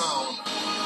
sound.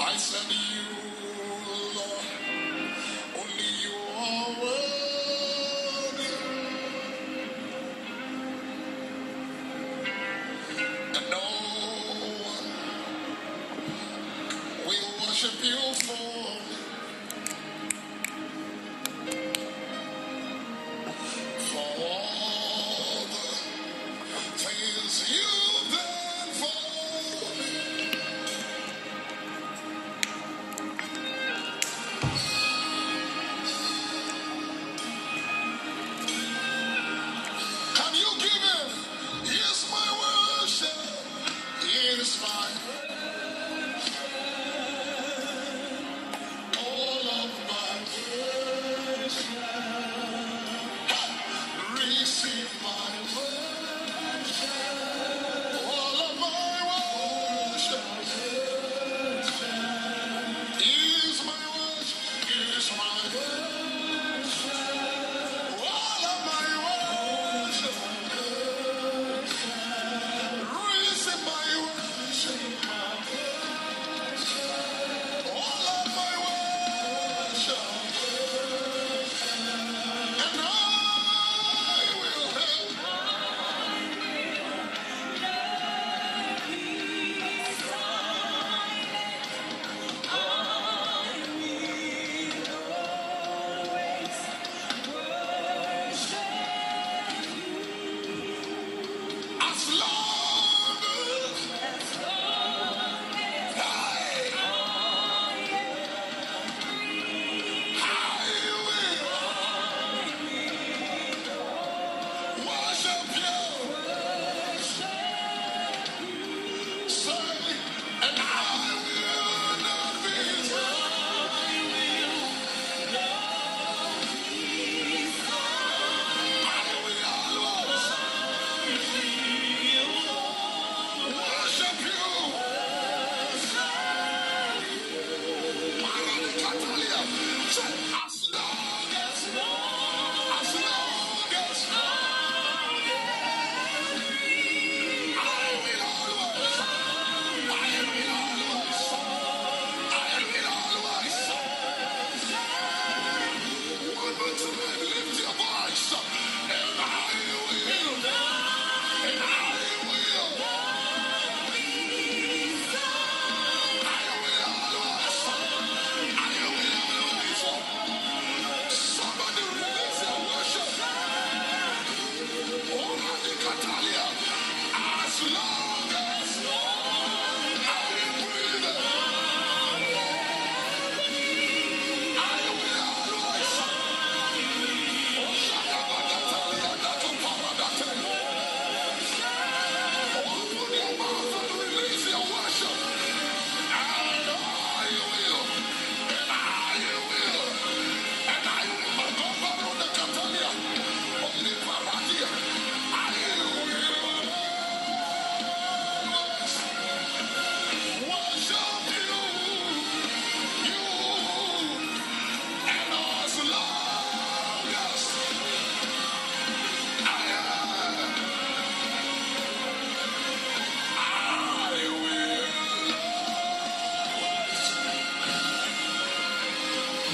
I said to you,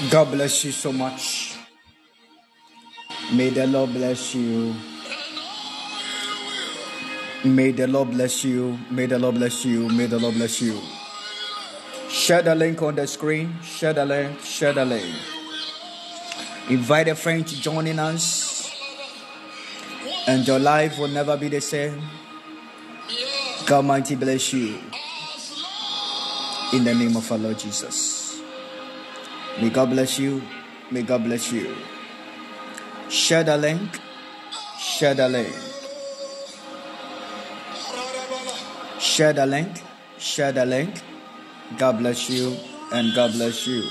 God bless you so much. May the Lord bless you. May the Lord bless you. May the Lord bless you. May the Lord bless you. Share the link on the screen. Share the link. Share the link. Invite a friend to join in us. And your life will never be the same. God mighty bless you. In the name of our Lord Jesus. May God bless you. May God bless you. Share the link. Share the link. Share the link. Share the link. God bless you and God bless you.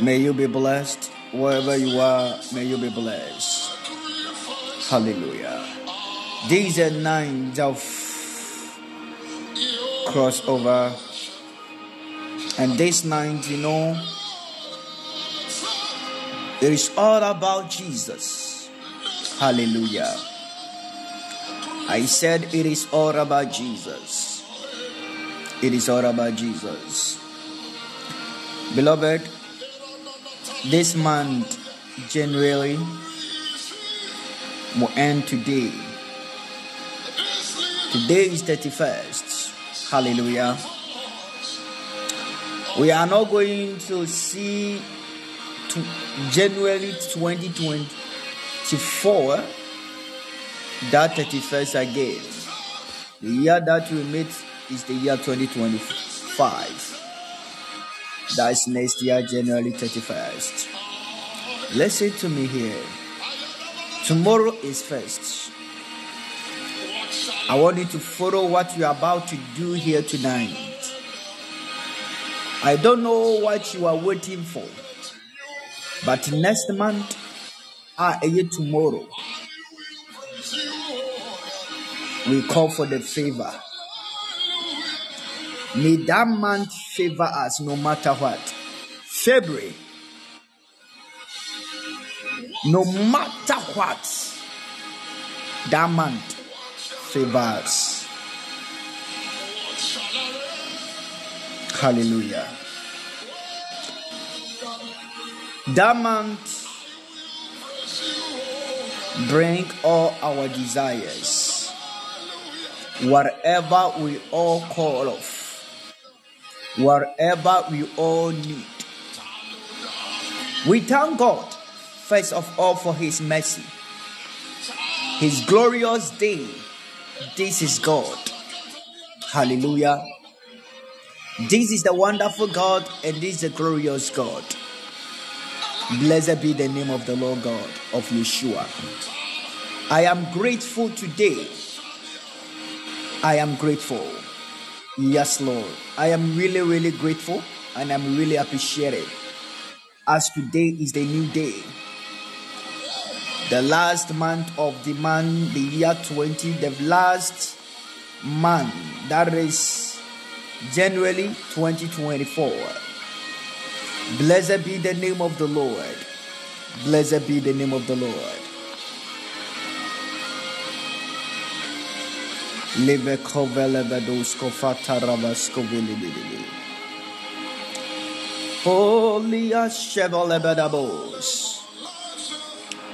May you be blessed wherever you are. May you be blessed. Hallelujah. These are nines of crossover. And this night, you know, it is all about Jesus. Hallelujah. I said it is all about Jesus. It is all about Jesus. Beloved, this month, January, will end today. Today is 31st. Hallelujah. We are not going to see January 2024 that 31st again. The year that we meet is the year 2025. That's next year, January 31st. Listen to me here. Tomorrow is first. I want you to follow what you are about to do here tonight. I don't know what you are waiting for, but next month, ah, a year tomorrow, we call for the favor. May that month favor us no matter what. February, no matter what, that month favors. Hallelujah. That month bring all our desires, whatever we all call of, whatever we all need. We thank God first of all for His mercy, His glorious day. This is God. Hallelujah. This is the wonderful God and this is the glorious God. Blessed be the name of the Lord God of Yeshua. I am grateful today. I am grateful. Yes, Lord. I am really, really grateful and I'm really appreciated as today is the new day. The last month of the month, the year 20, the last month, that is January 2024. Blessed be the name of the Lord. Blessed be the name of the Lord. Live. Holy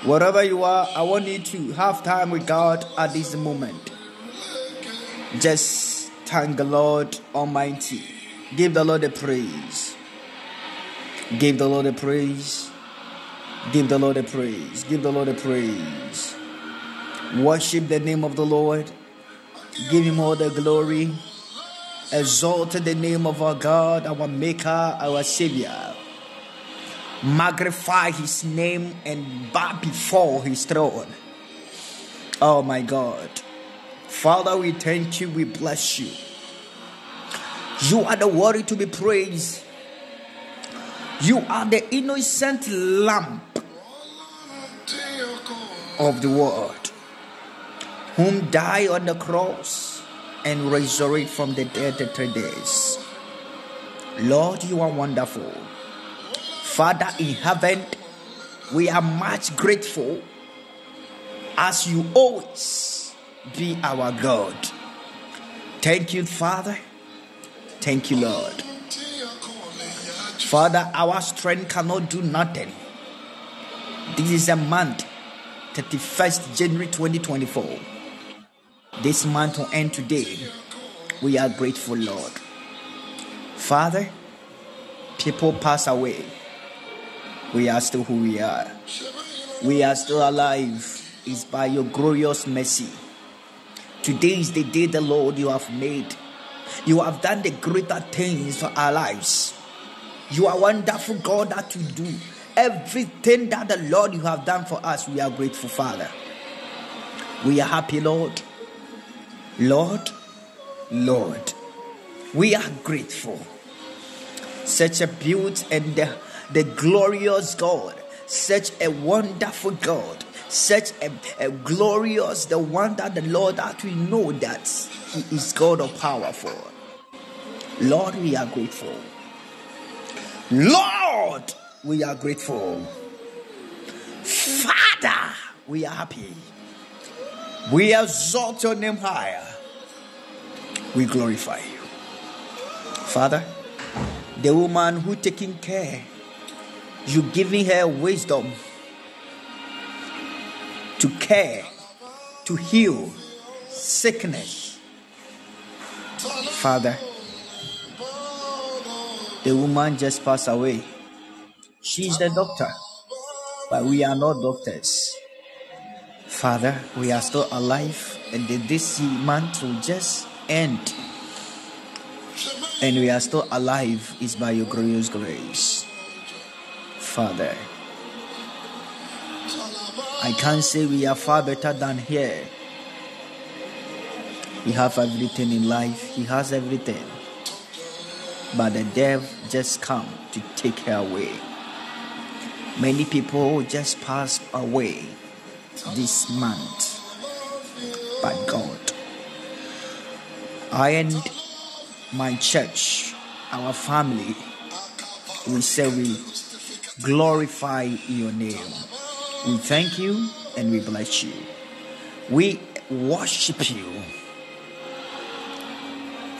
Wherever you are, I want you to have time with God at this moment. Just thank the Lord Almighty. Give the Lord a praise. Give the Lord a praise. Give the Lord a praise. Give the Lord a praise. Worship the name of the Lord. Give him all the glory. Exalt the name of our God, our Maker, our Savior. Magnify his name and bow before his throne. Oh my God. Father, we thank you, we bless you. You are the worthy to be praised. You are the innocent lamp of the world, whom died on the cross and resurrected from the dead in three days. Lord, you are wonderful. Father in heaven, we are much grateful as you always be our God. Thank you, Father. Thank you, Lord. Father, our strength cannot do nothing. This is a month, 31st January 2024. This month will end today. We are grateful, Lord. Father, people pass away. We are still who we are. We are still alive. It's by your glorious mercy. Today is the day the Lord you have made. You have done the greater things for our lives. You are wonderful, God, that you do. Everything that the Lord you have done for us, we are grateful, Father. We are happy, Lord. Lord, Lord, we are grateful. Such a beauty and the, the glorious God, such a wonderful God, such a, a glorious, the one that the Lord that we know that He is God of powerful. Lord, we are grateful. Lord, we are grateful. Father, we are happy. We exalt your name higher. We glorify you. Father, the woman who taking care, you giving her wisdom to care, to heal sickness. Father, the woman just passed away. She's the doctor, but we are not doctors. Father, we are still alive, and this month will just end. And we are still alive is by your glorious grace. Father, I can't say we are far better than here. We have everything in life, He has everything but the devil just come to take her away. Many people just passed away this month, but God. I and my church, our family, we say we glorify your name. We thank you and we bless you. We worship you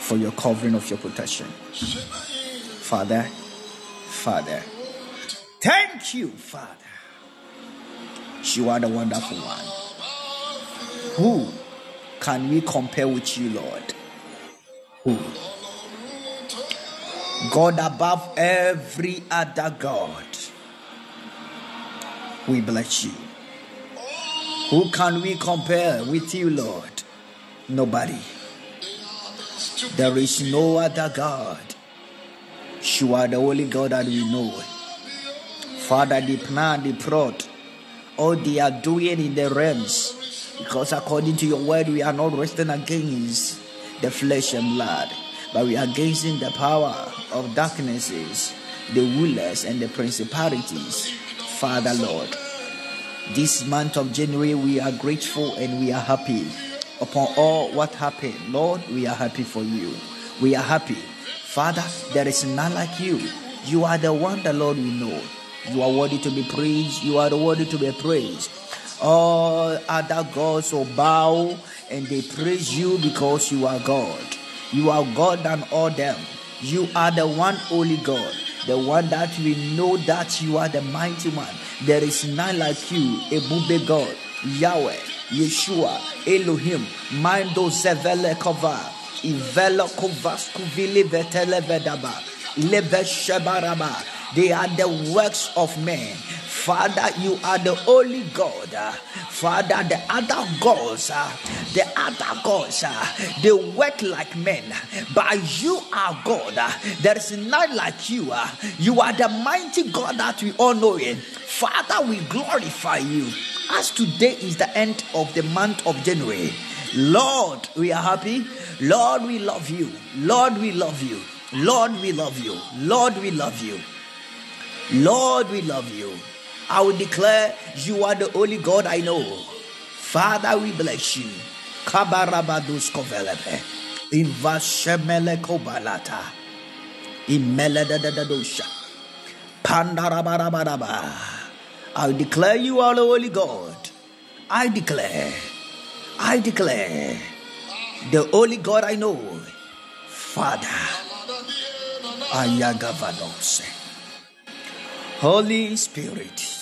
for your covering of your protection. Father, Father, thank you, Father. You are the wonderful one. Who can we compare with you, Lord? Who? God above every other God. We bless you. Who can we compare with you, Lord? Nobody. There is no other God. You are the only God that we know. Father, the plan, the plot, all they are doing in the realms, because according to your word, we are not resting against the flesh and blood, but we are against the power of darknesses, the rulers and the principalities. Father, Lord, this month of January, we are grateful and we are happy upon all what happened. Lord, we are happy for you. We are happy. Father, there is none like you. You are the one, the Lord, we know. You are worthy to be praised. You are worthy to be praised. All other gods will bow and they praise you because you are God. You are God than all them. You are the one only God, the one that we know that you are the mighty one. There is none like you, a Bube God, Yahweh. Yeshua, Elohim, Mando Zevele Kova, Ivela Kovasku Vili Vetele Vedaba, Leve Shebaraba. They are the works of men. Father, you are the only God. Father, the other gods, the other gods, they work like men, but you are God. There is none like you. You are the mighty God that we all know in. Father, we glorify you. As today is the end of the month of January, Lord, we are happy. Lord, we love you. Lord, we love you. Lord, we love you. Lord, we love you. Lord, we love you. I will declare you are the only God I know. Father, we bless you. Kabarabadus kovelepe. Invashemele kobalata. Imeledadadadosha. Pandarabarabara. I declare you are the holy God. I declare. I declare. The only God I know. Father. Ayagavadose. Holy Spirit.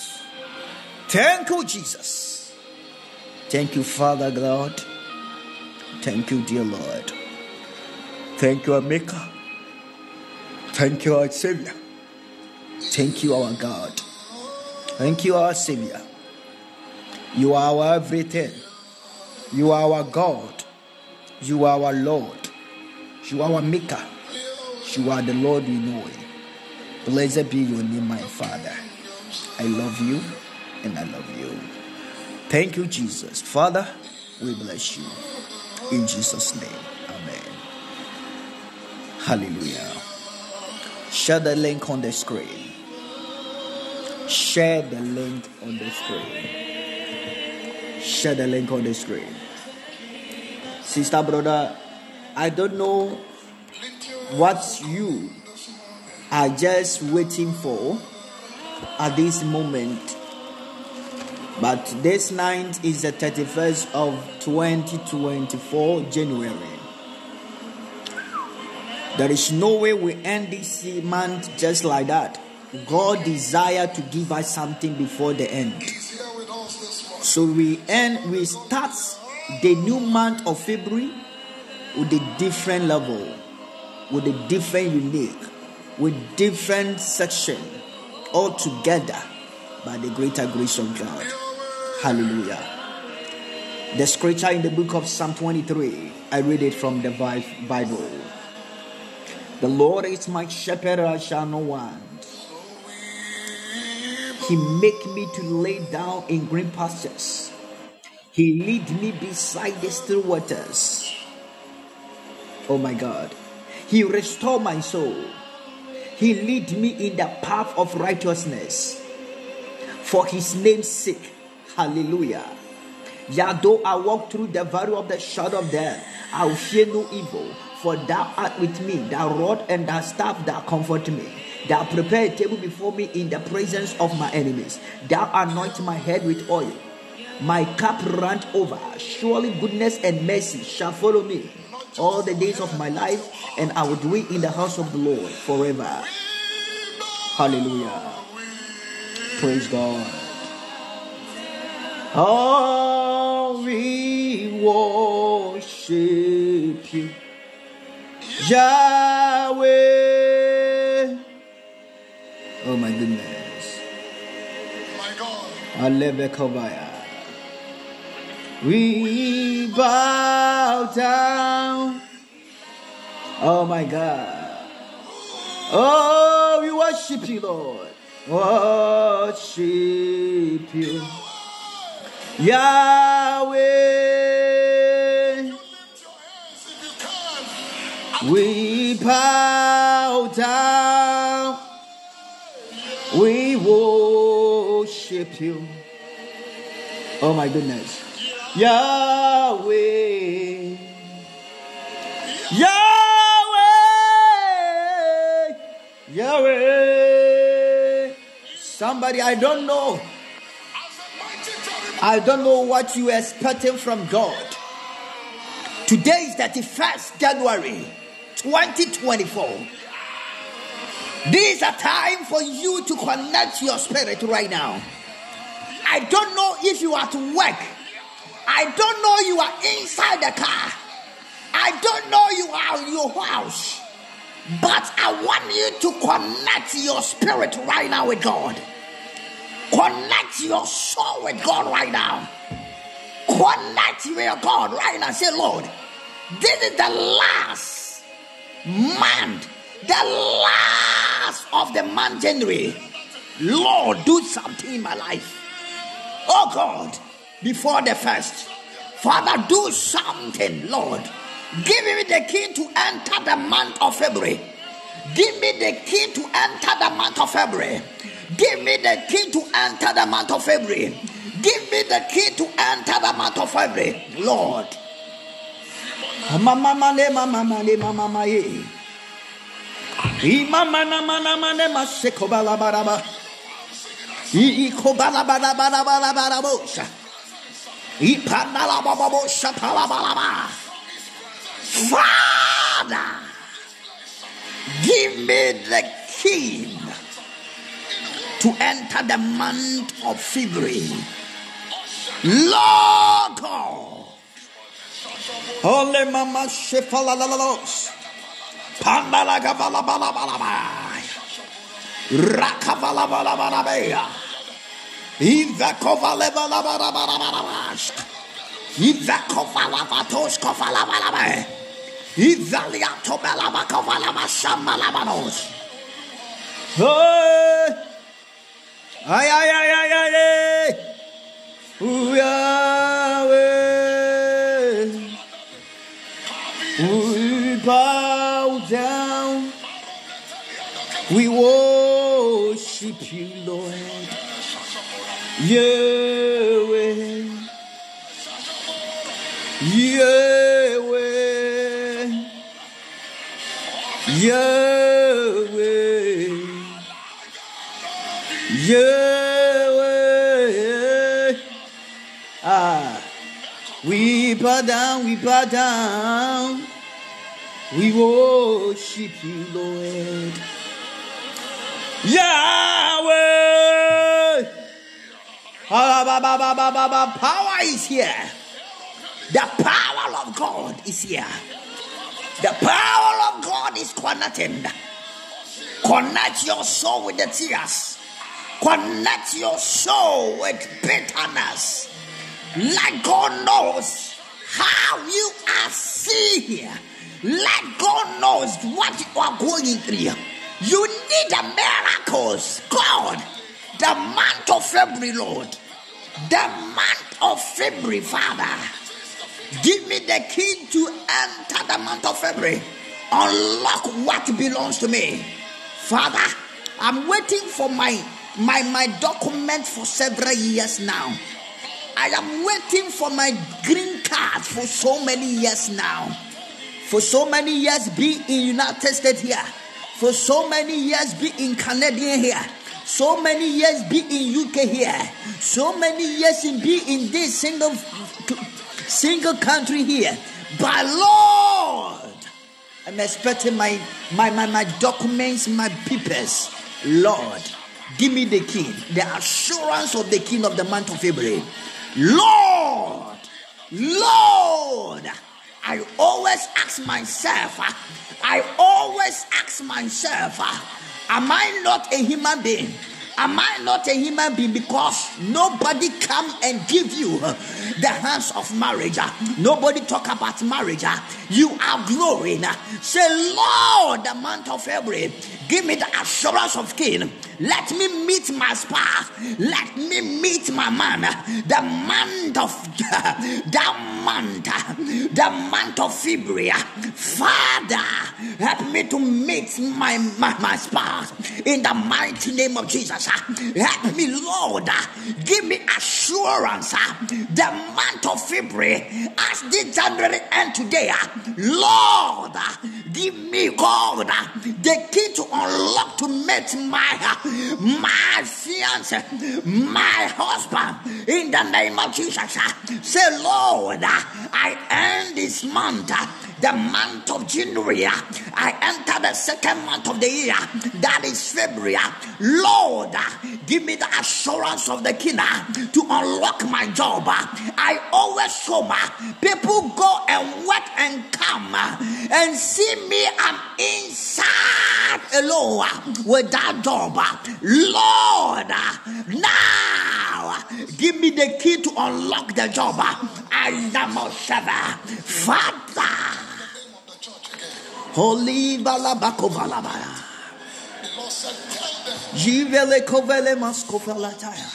Thank you, Jesus. Thank you, Father God. Thank you, dear Lord. Thank you, our Maker. Thank you, our Savior. Thank you, our God. Thank you, our Savior. You are our everything. You are our God. You are our Lord. You are our Maker. You are the Lord we know. Blessed be your name, my Father. I love you and I love you. Thank you, Jesus. Father, we bless you. In Jesus' name. Amen. Hallelujah. Share the link on the screen. Share the link on the screen. Share the link on the screen. Sister, brother, I don't know what you are just waiting for at this moment. But this night is the 31st of 2024 January. There is no way we end this month just like that. God desire to give us something before the end. So we end, we start the new month of February with a different level, with a different unique, with different section, all together by the greater grace of God. Hallelujah. The scripture in the book of Psalm 23, I read it from the Bible. The Lord is my shepherd, I shall not want. He make me to lay down in green pastures. He lead me beside the still waters. Oh my God. He restore my soul. He lead me in the path of righteousness. For his name's sake. Hallelujah. Yet though I walk through the valley of the shadow of death, I will fear no evil. For thou art with me, thy rod and thy staff that comfort me. Thou prepare a table before me in the presence of my enemies. Thou anoint my head with oil. My cup runs over. Surely goodness and mercy shall follow me all the days of my life, and I will dwell in the house of the Lord forever. Hallelujah. Praise God. Oh, we worship you, Yahweh. Oh my goodness. My God. Alebekovaya. We bow down. Oh my God. Oh, we worship you, Lord. Worship you. Yahweh. We bow down. We worship you. Oh my goodness. Yahweh. Yahweh. Yahweh. Somebody, I don't know. I don't know what you are expecting from God. Today is 31st January 2024. This is a time for you to connect your spirit right now. I don't know if you are to work. I don't know you are inside the car. I don't know you are in your house. But I want you to connect your spirit right now with God. Connect your soul with God right now. Connect with God right now. Say, Lord, this is the last month, the last of the month January. Lord, do something in my life. Oh God, before the first. Father, do something, Lord. Give me the key to enter the month of February. Give me the key to enter the month of February. Give me the key to enter the month of February. Give me the key to enter the month of February, Lord. Mama mane mama mane mama mae. Imama na mana mane maseko bala baraba. Iko bala bala bala bala bala bosha. Ipana la baba bosha pala bala ba. Father, give me the key to enter the month of February. Lord God. Ole mama shefala la la los. Pandala gavala bala bala ba. Rakavala bala bala ba. Iva kovala bala bala bala bala ba. Iva kovala vatos kovala bala ba. Iva liato bala ba kovala ba shamba la banos. Hey! Ay, ay, ay, ay, ay, ay. Ooh, Yahweh. We bow down. We worship you, Lord. Yahweh. Yahweh. Yahweh. Ah, we bow down, we bow down. We worship you, Lord. Yahweh. Ah, power is here. The power of God is here. The power of God is connected. Connect your soul with the tears. Connect your soul with bitterness. Let God knows how you are seeing. Let God knows what you are going through. You need the miracles. God, the month of February, Lord. The month of February, Father. Give me the key to enter the month of February. Unlock what belongs to me. Father, I'm waiting for my my my document for several years now. I am waiting for my green card for so many years now. For so many years be in United States here. For so many years be in Canadian here. So many years be in UK here. So many years in be in this single single country here. But Lord, I'm expecting my my my, my documents, my papers. Lord, give me the key, the assurance of the king of the month of February. Lord, Lord, I always ask myself, uh, I always ask myself, uh, am I not a human being? Am I not a human being? Because nobody come and give you uh, the hands of marriage. Nobody talk about marriage. You are growing. Say, Lord, the month of February, give me the assurance of king. Let me meet my spouse. Let me meet my man. The month of the month, the month of February. Father, help me to meet my, my, my spouse in the mighty name of Jesus. Help me, Lord. Give me assurance. The month of February, as the January and today, Lord, give me God the key to unlock to meet my my fiance, my husband, in the name of Jesus. Say, Lord, I end this month, the month of January. Uh, I enter the second month of the year, that is February. Uh, Lord, uh, give me the assurance of the king to unlock my job. I always show people go and work and come and see me. I'm inside alone with that job. Lord, now give me the key to unlock the job. I am a Father. Holy Balabakovalabaya. Jivele kovele maskovalataya.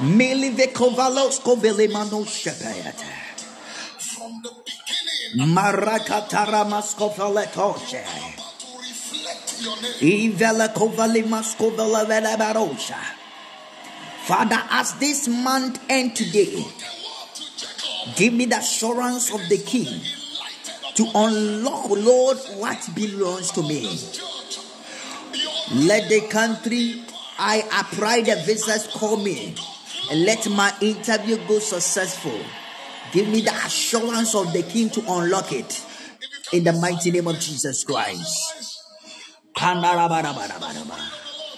Milive kovalos kovele manoshepayata. From the beginning, Marakatara maskovaletoshe. to reflect your name. Ivela kovali maskovela vela barosha. Father, as this month end today, give me the assurance of the King to unlock, oh Lord, what belongs to me. Let the country I apply the visas call me and let my interview go successful. Give me the assurance of the King to unlock it in the mighty name of Jesus Christ. Pandarabarabarabara.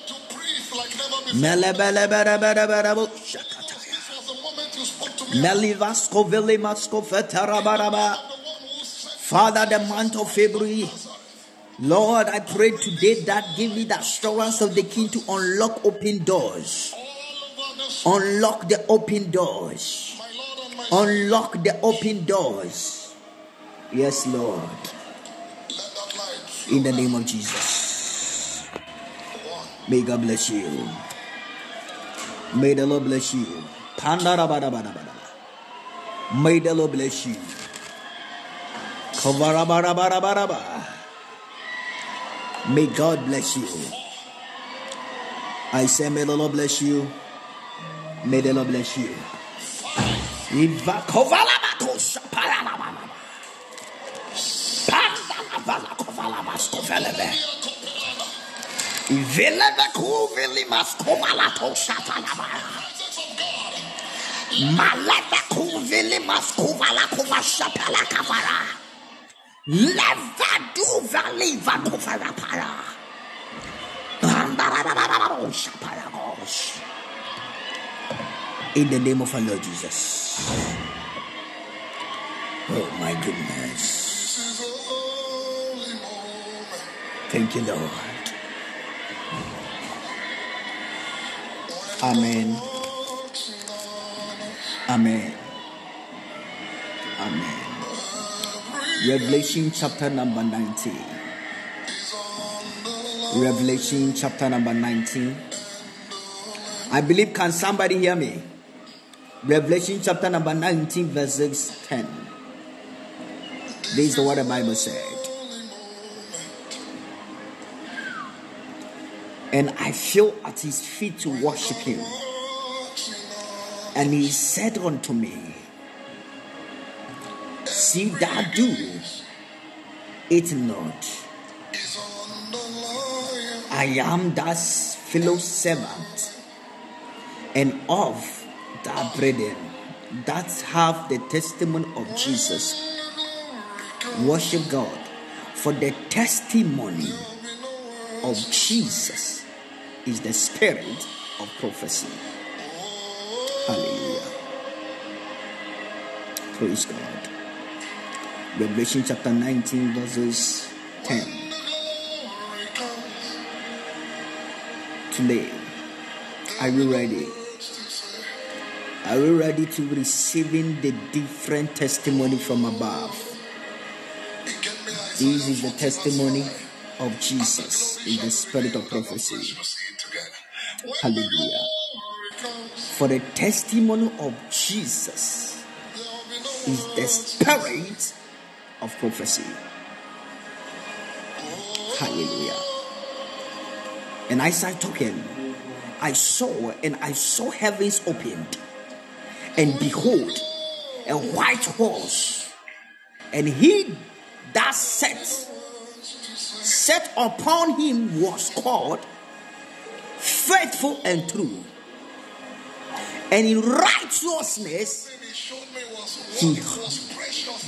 to breathe like never before. Melebelebelebelebelebo. This was the moment you spoke to me. Melivasko velimasko fetarabaraba. Father, the month of February, Lord, I pray today that give me the assurance of the King to unlock open doors. Unlock the open doors. Unlock the open doors. Yes, Lord. In the name of Jesus. May God bless you. May the Lord bless you. May the Lord bless you. May God bless you. I say, may the Lord bless you. May the Lord bless you. Maleva kuvili maskuva la kuva shapala kavara. In the name of our Lord Jesus. Oh my goodness. Thank you, Lord. Amen. Amen. Amen. Revelation chapter number 19. Revelation chapter number 19. I believe, can somebody hear me? Revelation chapter number 19, verses 10. This is what the Bible said. And I fell at his feet to worship him. And he said unto me, See that do it not. I am that fellow servant and of that brethren that have the testimony of Jesus. Worship God for the testimony of Jesus is the spirit of prophecy. Hallelujah. Praise God. Revelation chapter 19, verses 10. Today, are you ready? Are you ready to receiving the different testimony from above? This is the testimony of Jesus in the spirit of prophecy. Hallelujah. For the testimony of Jesus is the spirit of prophecy. Hallelujah. And as I talking, I saw and I saw heavens opened, and behold, a white horse, and he that sat set upon him was called faithful and true. And in righteousness he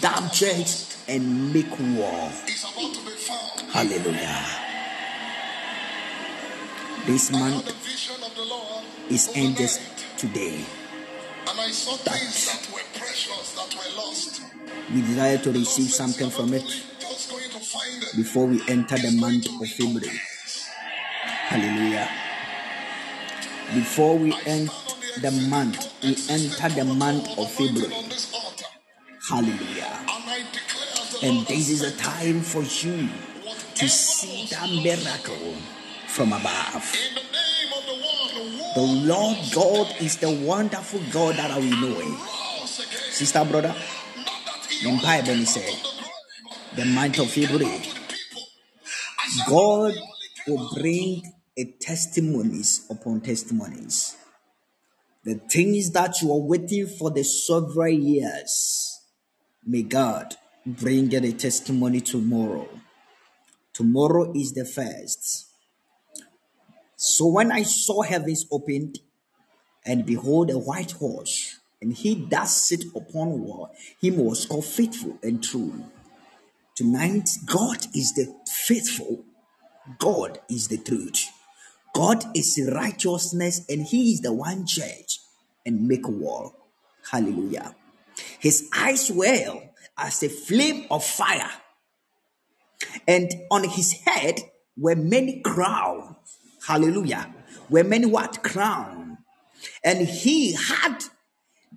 thou judge and make war. Hallelujah. This month is ended today. And I saw things that were precious that were lost. We desire to receive something from it Just going to find them. before we enter the month of February. Hallelujah. Before we end the month, we enter the month of February. On this altar. Hallelujah. And I declare as the And Lord this is a time for you to see that miracle from above. in the name of the one who The Lord God is the wonderful God that we know. Sister, brother, Not that he in Bible said, the month of February, Out to the people. I said, God he only came will bring a testimonies upon testimonies. The things that you are waiting for the several years, may God bring a testimony tomorrow. Tomorrow is the first. So when I saw heavens opened, and behold a white horse, and he that sit upon war, him was called faithful and true. Tonight, God is the faithful God is the truth. God is righteousness, and He is the one judge and make war. Hallelujah. His eyes were as a flame of fire, and on his head were many crowns. Hallelujah. Were many what crown, and he had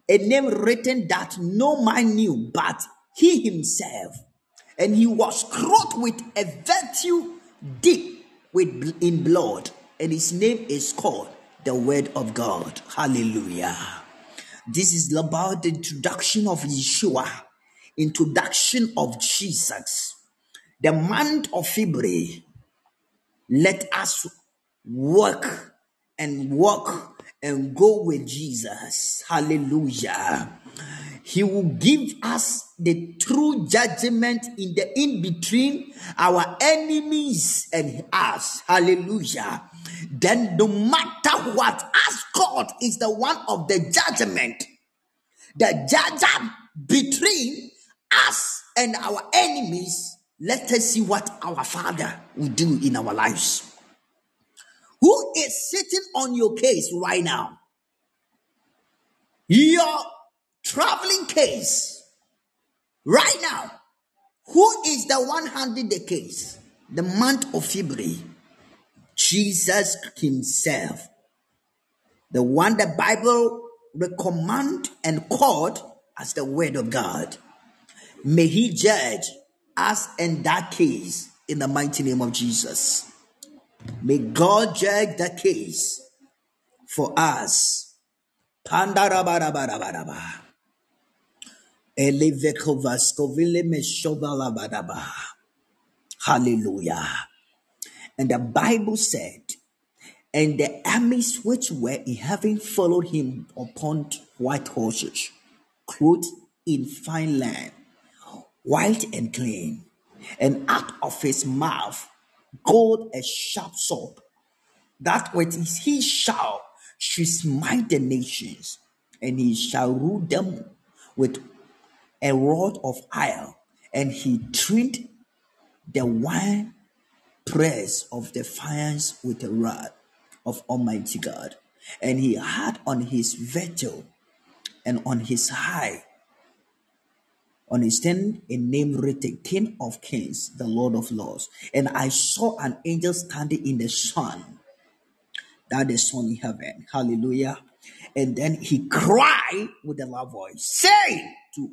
a name written that no man knew but he himself. And he was clothed with a virtue deep with in blood, and his name is called the Word of God. Hallelujah. This is about the introduction of Yeshua, introduction of Jesus. The month of February, let us work and walk and go with Jesus. Hallelujah. He will give us the true judgment in the in between our enemies and us. Hallelujah. Then, no matter what, as God is the one of the judgment, the judge between us and our enemies, let us see what our Father will do in our lives. Who is sitting on your case right now? Your traveling case right now. Who is the one handling the case? The month of February. Jesus Himself. The one the Bible recommend and called as the word of God. May He judge us in that case in the mighty name of Jesus. May God judge the case for us. Hallelujah. And the Bible said, and the armies which were in heaven followed him upon white horses, clothed in fine linen, white and clean, and out of his mouth gold a sharp sword, that with his shall should smite the nations, and he shall rule them with a rod of iron, and he trained the wine press of defiance with a rod of Almighty God. And he had on his vessel and on his high, on his a name written King of Kings, the Lord of Lords. And I saw an angel standing in the sun, that is sun in heaven. Hallelujah. And then he cried with a loud voice, saying to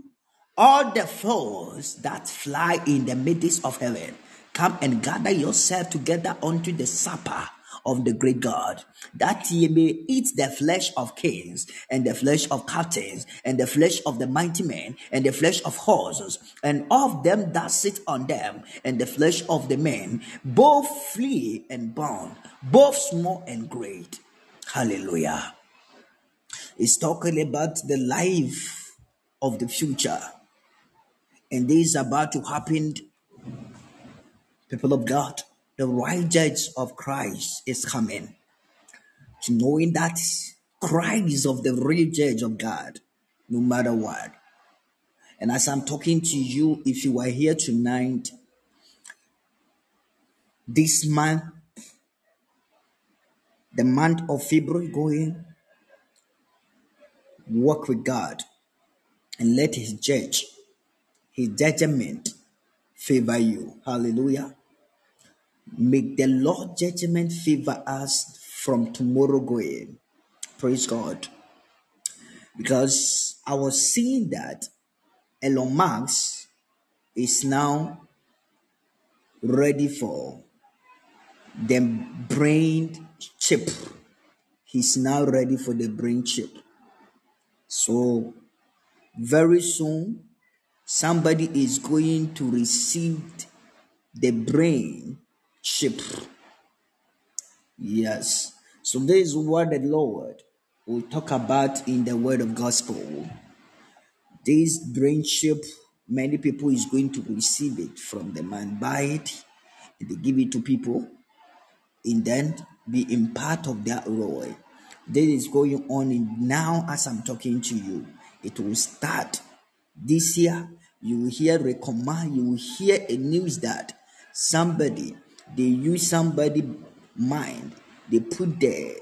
all the foes that fly in the midst of heaven, come and gather yourself together unto the supper of the great God, that ye may eat the flesh of kings, and the flesh of captains, and the flesh of the mighty men, and the flesh of horses, and of them that sit on them, and the flesh of the men, both free and bond, both small and great. Hallelujah. It's talking about the life of the future and this is about to happen, people of God. The right judge of Christ is coming. Knowing that Christ is of the real judge of God, no matter what. And as I'm talking to you, if you are here tonight, this month, the month of February going, walk with God and let His judge his judgment favor you. Hallelujah. Make the Lord judgment favor us from tomorrow going. Praise God. Because I was seeing that Elon Musk is now ready for the brain chip. He's now ready for the brain chip. So very soon somebody is going to receive the brain chip. Yes. So this is what the Lord will talk about in the word of gospel. This brain many people is going to receive it from the man, buy it, they give it to people, and then be in part of that role. This is going on in now as I'm talking to you. It will start this year, you will hear recommend, you will hear a news that somebody, they use somebody mind, they put the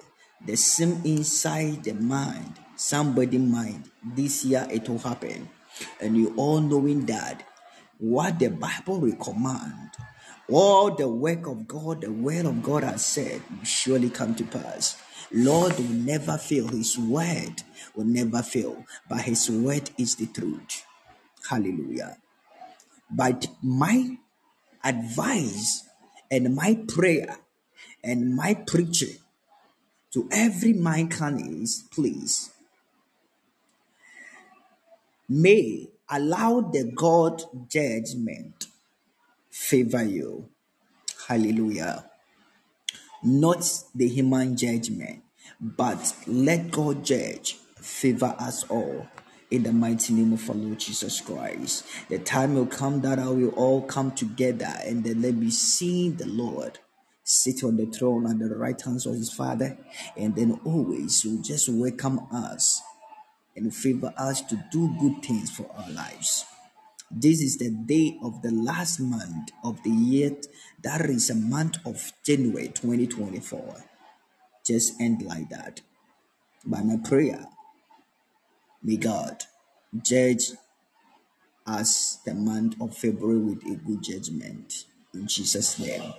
the sim inside the mind, somebody mind. This year it will happen. And you all knowing that what the Bible recommend, all the work of God, the word of God has said will surely come to pass. Lord will never fail. His word will never fail. But his word is the truth. Hallelujah. But my advice and my prayer and my preaching to every mankind is please may allow the God judgment favor you. Hallelujah. Not the human judgment, but let God judge favor us all in the mighty name of our Lord Jesus Christ. The time will come that I will all come together and then let me see the Lord sit on the throne at the right hands of his Father, and then always will just welcome us and favor us to do good things for our lives. This is the day of the last month of the year. That is a month of January 2024. Just end like that. By my prayer, may God judge us the month of February with a good judgment. In Jesus' name.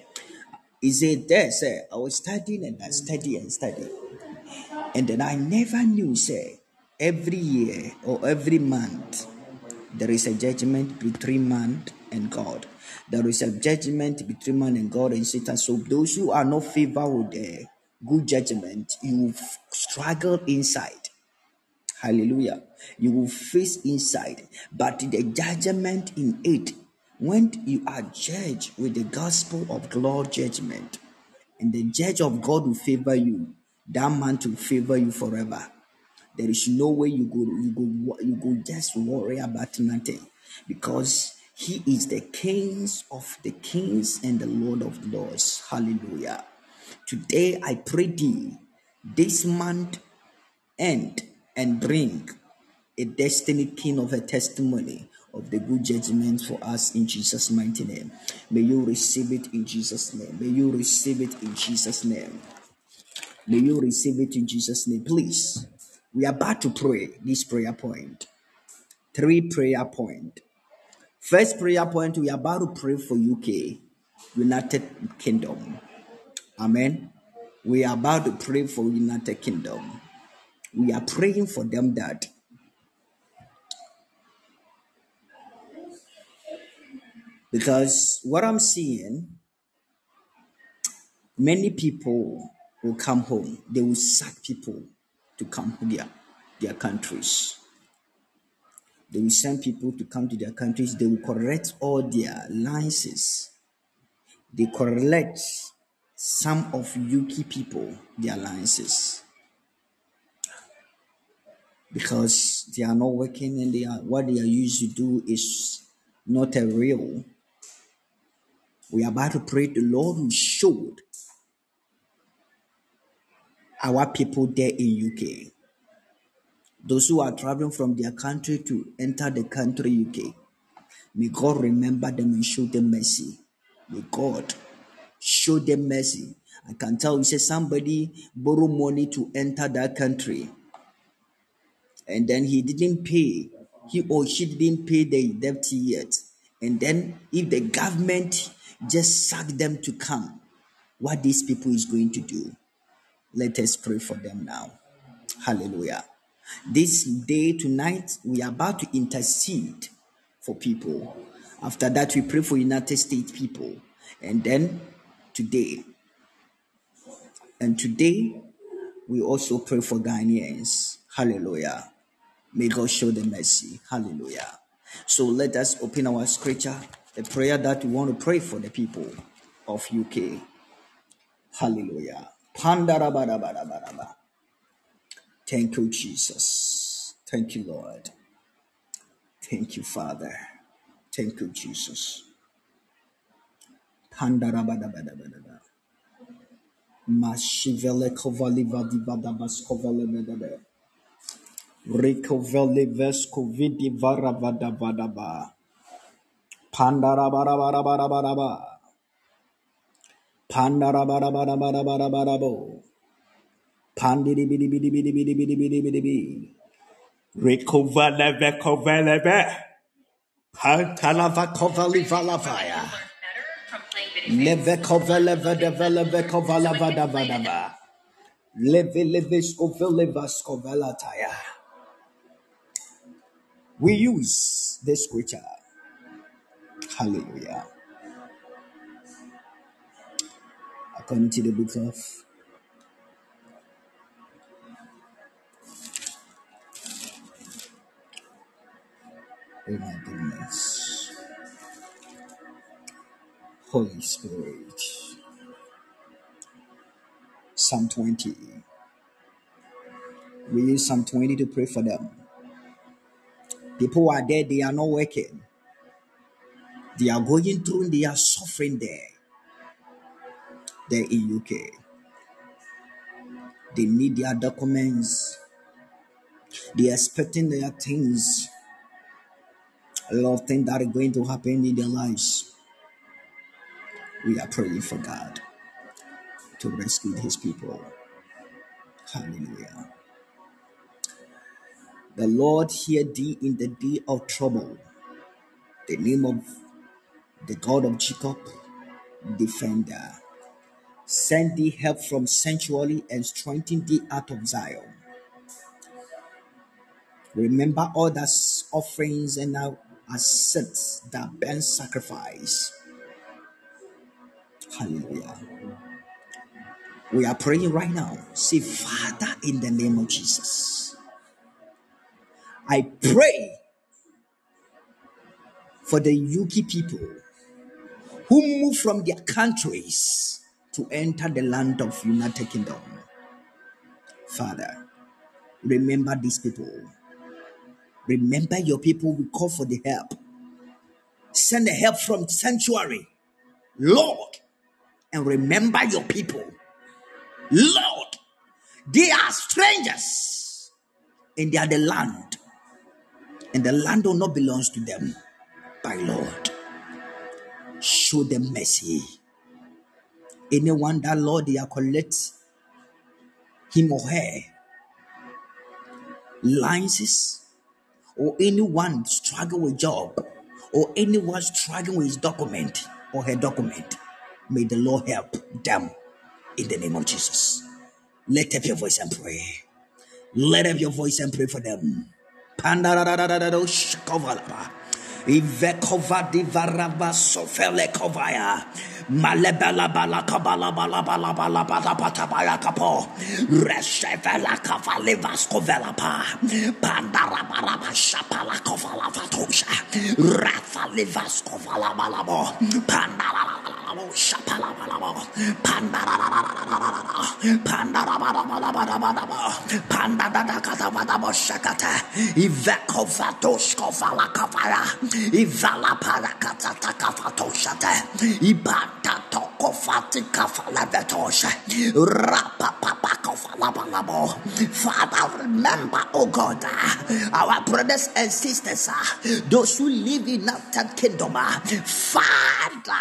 He said, There, sir, I was studying and I study and study. And then I never knew, sir, every year or every month, there is a judgment between man and God. There is a judgment between man and God and Satan. So those who are not favored with the good judgment, you struggle inside. Hallelujah. You will face inside. But the judgment in it, when you are judged with the gospel of Lord judgment, and the judge of God will favor you, that man will favor you forever. There is no way you go you go you go just worry about nothing because he is the kings of the kings and the Lord of lords. Hallelujah. Today I pray thee this month end and bring a destiny king of a testimony of the good judgment for us in Jesus' mighty name. May you receive it in Jesus' name. May you receive it in Jesus' name. May you receive it in Jesus' name. Please, we are about to pray this prayer point. Three prayer point. First prayer point, we are about to pray for UK, United Kingdom. Amen. We are about to pray for United Kingdom. We are praying for them that because what I'm seeing, many people will come home. They will sack people to come to their, their countries. They will send people to come to their countries. They will correct all their licenses. They correct some of UK people their licenses because they are not working and they are what they are used to do is not a real. We are about to pray the Lord who showed our people there in UK. Those who are traveling from their country to enter the country UK. May God remember them and show them mercy. May God show them mercy. I can tell you, say somebody borrow money to enter that country, and then he didn't pay. He or she didn't pay the debt yet. And then if the government just sack them to come, what these people is going to do? Let us pray for them now. Hallelujah. This day, tonight, we are about to intercede for people. After that, we pray for United States people. And then today, and today, we also pray for Ghanaians. Hallelujah. May God show them mercy. Hallelujah. So let us open our scripture, a prayer that we want to pray for the people of UK. Hallelujah. Thank you, Jesus. Thank you, Lord. Thank you, Father. Thank you, Jesus. Mashivele kovali vadi Rikoveli vescovidi varavada vadaba. Pandarabarabarabarabaraba. Pandarabarabarabarabarabo. Pandidibidibidibidibidibidibidi. Rikovele vekovele ve. Pantalava kovali valavaya. Nevekovele vedevele vekovala vadavadava. Leve levescovele vascovelataya. We use this scripture. Hallelujah. According to the book of Oh my goodness. Holy Spirit. Psalm 20. We use Psalm 20 to pray for them. People are there, they are not working. They are going through, they are suffering there. There in UK. They need their documents. They are expecting their things, a lot of things that are going to happen in their lives. We are praying for God to rescue his people. Hallelujah. The Lord hear thee in the day of trouble. The name of the God of Jacob, defender. Send thee help from sanctuary and strengthen thee out of Zion. Remember all that offerings and now assets that burn sacrifice. Hallelujah. We are praying right now. Say, Father, in the name of Jesus, I pray for the UK people who move from their countries to enter the land of United Kingdom. Father, remember these people. Remember your people. We call for the help. Send the help from sanctuary, Lord, and remember your people, Lord. They are strangers, and they are the land, and the land will not belongs to them. By Lord, show them mercy. Anyone that Lord they are collect him or her licenses or anyone struggling with job or anyone struggling with his document or her document, may the Lord help them in the name of Jesus. Let up your voice and pray. Let up your voice and pray for them. Pandarararararo shakovalaba. Ivekova divaraba sofele kovaya. Malebala bala kabala bala bala bala bala bata baya kapo. Reshevela kavale vasko vela pa. Pandara bala shapala kovala vatosha. Rafa levasko vala bala bo. Pandara shapala bala bo. Pandara Pandara bala bala bala bala bo. Pandara kata bala bo shakata. Iveko vatoshko vala kavaya. Tatoko fatika falavetosha. Rapa papa kofalabalabo. Father, remember, oh God, our brothers and sisters, those who live in that kingdom. Father,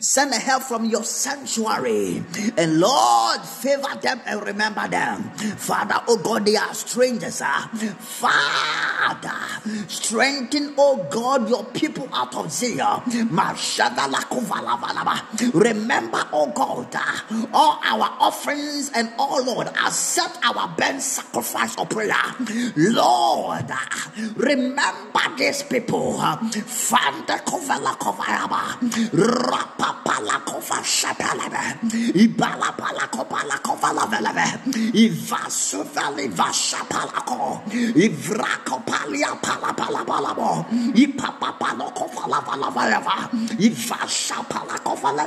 send help from your sanctuary. And Lord, favor them and remember them. Father, oh God, they are strangers. Father, strengthen, oh God, your people out of Zion. Remember, oh God, all our offerings and all, Lord, accept our burnt sacrifice of prayer. Lord, remember these people. Fanda kovala kovaraba, rapapala kova shapalebe, ibala pala kopala kovala velebe, ivasu vali vashapalako, ivrako palia pala pala palabo, ipapapalo kovala vala vala, ivashapala kovala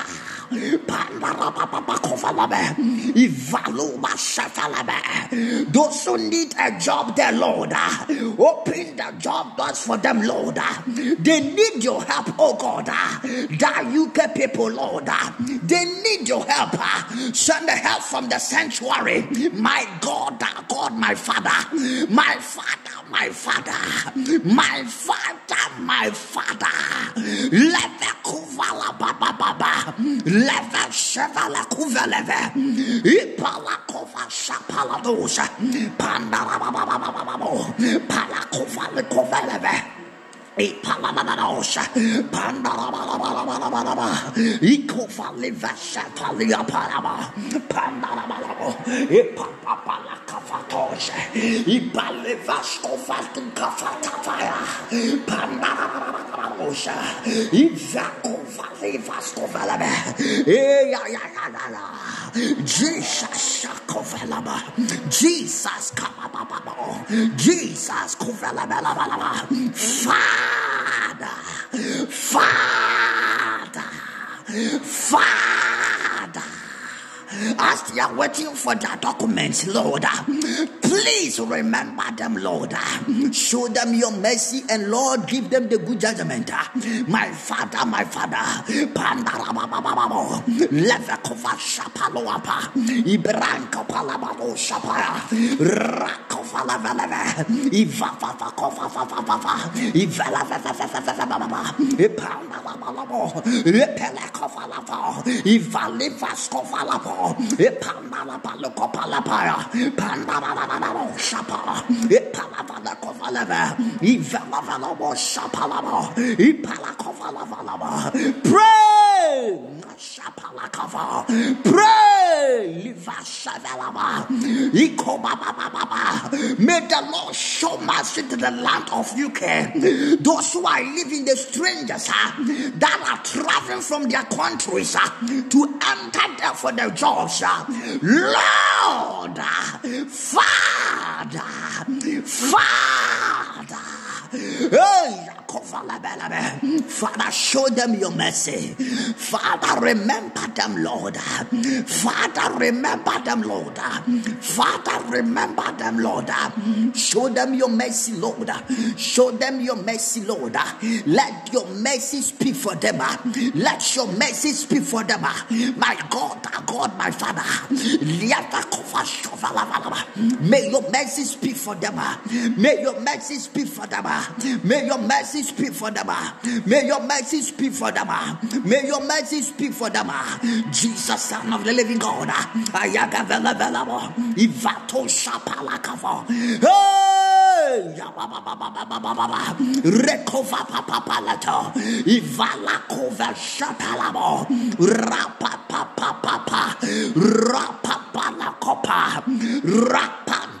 Yeah. Those who need a job, their Lord, ah, open the job doors for them, Lord. Ah. They need your help, oh God. Ah. The UK people, Lord, they need your help. Send the help from the sanctuary, my God, God, my Father, my Father, my Father, my Father, my Father. Let the kuvala baba baba. Leve shevala kuveleve. Ipala kova shapala dosa. Pandara baba baba baba. Pala kovale koveleve. Ipalamadosha, Pandarabalabalabalaba, Ikofalivasha Paliapalaba, Pandarabalabo, Ipapapalakafatosha, Ipalivaskofatikafaya, Pandarabalabosha, Ivakovalivaskovalaba, Eyayayayaya, eh, Jesus Jesus, Jesus, Father, Father, Father as they are waiting for their documents, Lord. Please remember them, Lord. Show them your mercy and Lord, give them the good judgment. My Father, my Father. Levekova Shapaloapa. Palababo Shapaya. Rakova Laveleve. Ivava Kova Vava. Ivala Vava. Ipanda Labalabo. Ipelekova Pray. Pray. May the Lord show mercy to the land of UK. Those who are living, the strangers uh, that are traveling from their countries uh, to enter there for their jobs. Uh, Lord, Father, Father. Hey, Father, show them your mercy. Father, remember them, Lord. Father, remember them, Lord. Father, remember them, Lord. Show them your mercy, Lord. Show them your mercy, Lord. Let your mercy speak for them. Let your mercy speak for them. My God, God, my Father. May your mercy speak for them. May your mercy speak for them. May your mercy speak for them. Ah. May your mercy speak for them. Ah. May your mercy speak for them. Ah. Jesus, Son of the Living God. Ivato. Hey! Rapa. Rapa. Rapa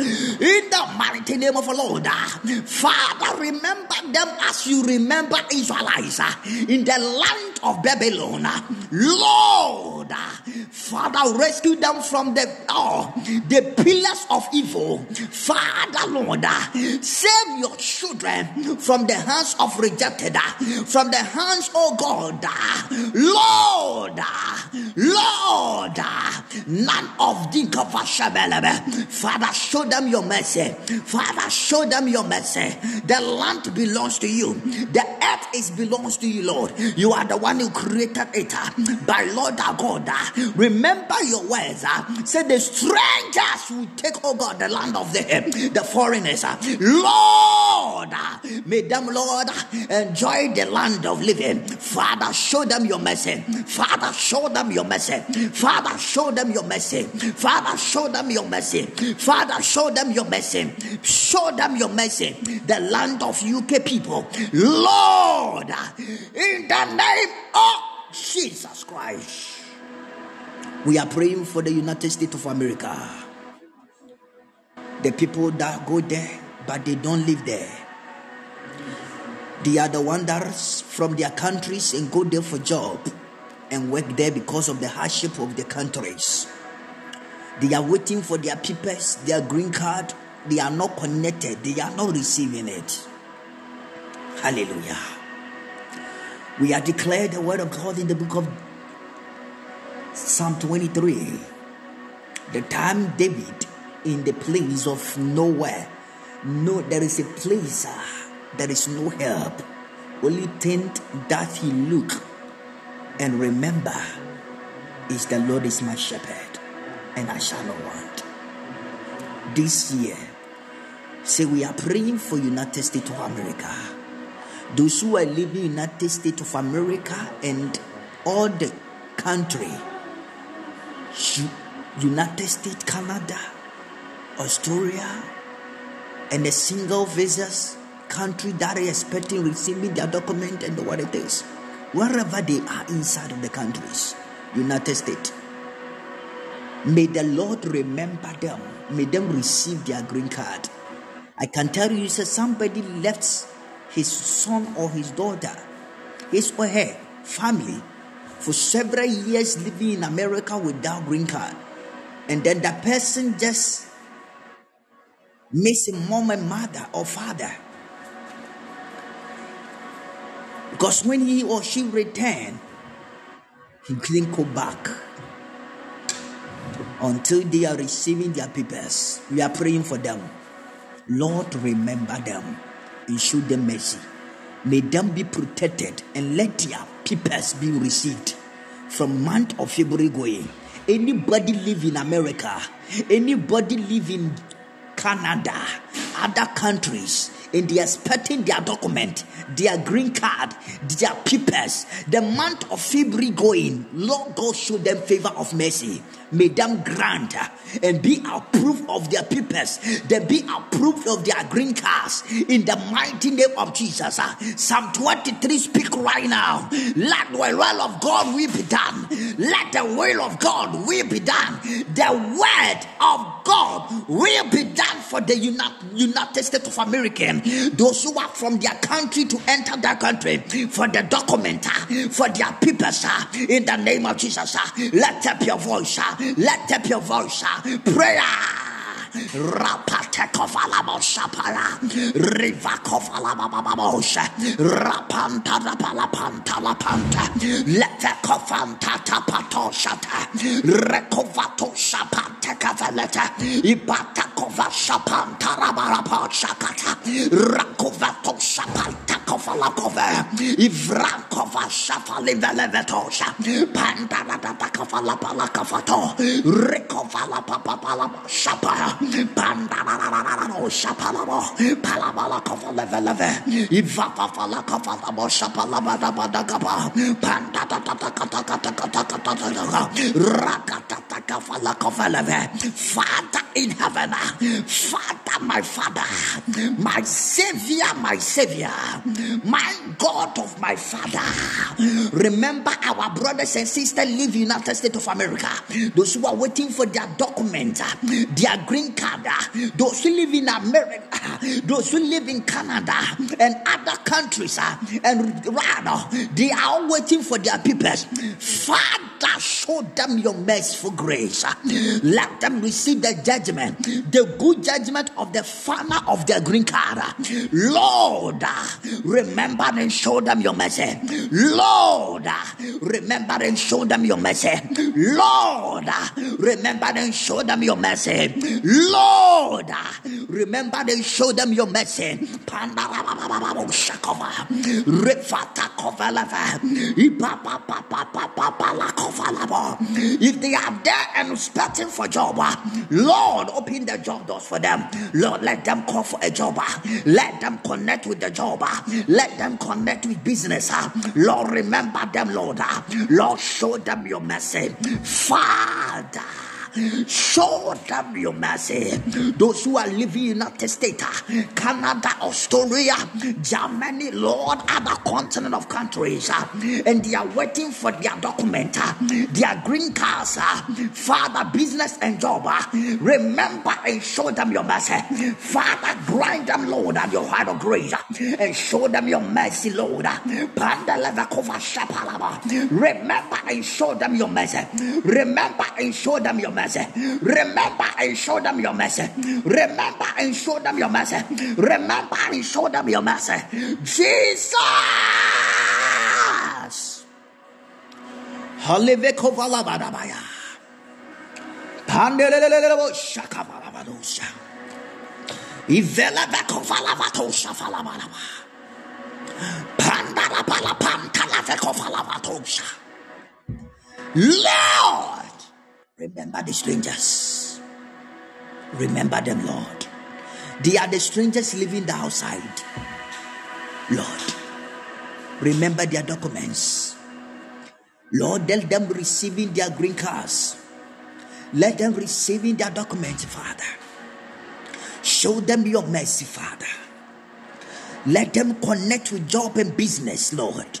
In the mighty name of the Lord. Father, remember them as you remember Israelites uh, in the land of Babylon. Lord, uh, Father, rescue them from the oh, the pillars of evil. Father, Lord, uh, save your children from the hands of rejected, from the hands, oh God, Lord, Lord, none of the Father, show them your mercy. Father, show them your mercy. The land belongs to you. The earth is belongs to you, Lord. You are the one who created it. Uh, by Lord our God, uh. remember your words. Uh. Say the strangers will take, over the land of the the foreigners. Lord, may them, Lord, enjoy the land of living. Father, show them your mercy. Father, show them your mercy. Father, show them your mercy. Father, show them your mercy. Father, show them your mercy. Show them your mercy. The land of UK people. Lord, in the name of Jesus Christ. We are praying for the United States of America. The people that go there, but they don't live there. They are the wanderers from their countries and go there for job and work there because of the hardship of the countries. They are waiting for their papers, their green card. They are not connected. They are not receiving it. Hallelujah. We are declared the word of God in the book of Psalm 23. The time David in the place of nowhere. No, there is a place uh, there is no help. Only thing that he look and remember is the Lord is my shepherd, and I shall not want. This year, say we are praying for United States of America. Those who are living in United States of America and all the country, United States, Canada, Australia, and the single visas country that are expecting receiving their document and what it is. wherever they are inside of the countries, United States. May the Lord remember them. May them receive their green card. I can tell you, say somebody left his son or his daughter, his or her family, for several years living in America without green card, and then the person just missing mom and mother or father. Because when he or she returned, he didn't go back until they are receiving their papers. We are praying for them. Lord, remember them and show them mercy. May them be protected and let their papers be received from month of February going. Anybody live in America, anybody live in Canada, other countries, and they are expecting their document, their green card, their papers. The month of February going, Lord God show them favor of mercy. May them grant and be approved of their papers, they be approved of their green cards in the mighty name of Jesus. Psalm 23 speak right now. Let the will of God will be done. Let the will of God will be done. The word of God will be done for the United States of America. Those who are from their country to enter their country for the document, for their papers, in the name of Jesus. Let up your voice. Let up your voice. Prayer. Rapate kovala moshapala, riva kovala bababosha, rapanta la pala panta la panta, lete kofanta tapatoshata, rekovato shapante kavaleta, ibata kova shapanta rabarapo shakata, rakovato shapanta kovala kove, ivrankova shafali velevetosha, panda la data kovala pala kovato, rekovala papa Pandanananano shapalamo. Palamala kofala veleve. Ivapa fala kofala mo shapalama da badagaba. Pandatatatakatakatakatakatakataka. Rakatataka kofeleve. Father in heaven. Father, my Father. My Savior, my Savior. My God of my Father. Remember our brothers and sisters live in United States of America. Those who are waiting for their document, their green those who live in America, those who live in Canada and other countries, uh, and rather they are waiting for their papers. Father, show them your merciful grace. Let them receive the judgment, the good judgment of the farmer of their green card. Lord, remember and show them your mercy. Lord, remember and show them your mercy. Lord, remember and show them your mercy. Lord, remember and show them your mercy. If they are there and expecting for job, Lord, open the job doors for them. Lord, let them call for a job. Let them connect with the job. Let them connect with business. Lord, remember them, Lord. Lord, show them your mercy. Father. Show them your mercy. Those who are living in United States, Canada, Australia, Germany, Lord, other continent of countries, and they are waiting for their document, their green cards, Father, business and job. Remember and show them your mercy. Father, grind them, Lord, at your heart of grace and show them your mercy, Lord. Remember and show them your mercy. Remember and show them your mercy Remember and show them your mercy. Remember and show them your mercy. Remember and show them your mercy. Jesus. Lord. Remember the strangers. Remember them, Lord. They are the strangers living the outside. Lord, remember their documents. Lord, let them receiving their green cards. Let them receiving their documents, Father. Show them your mercy, Father. Let them connect with job and business, Lord.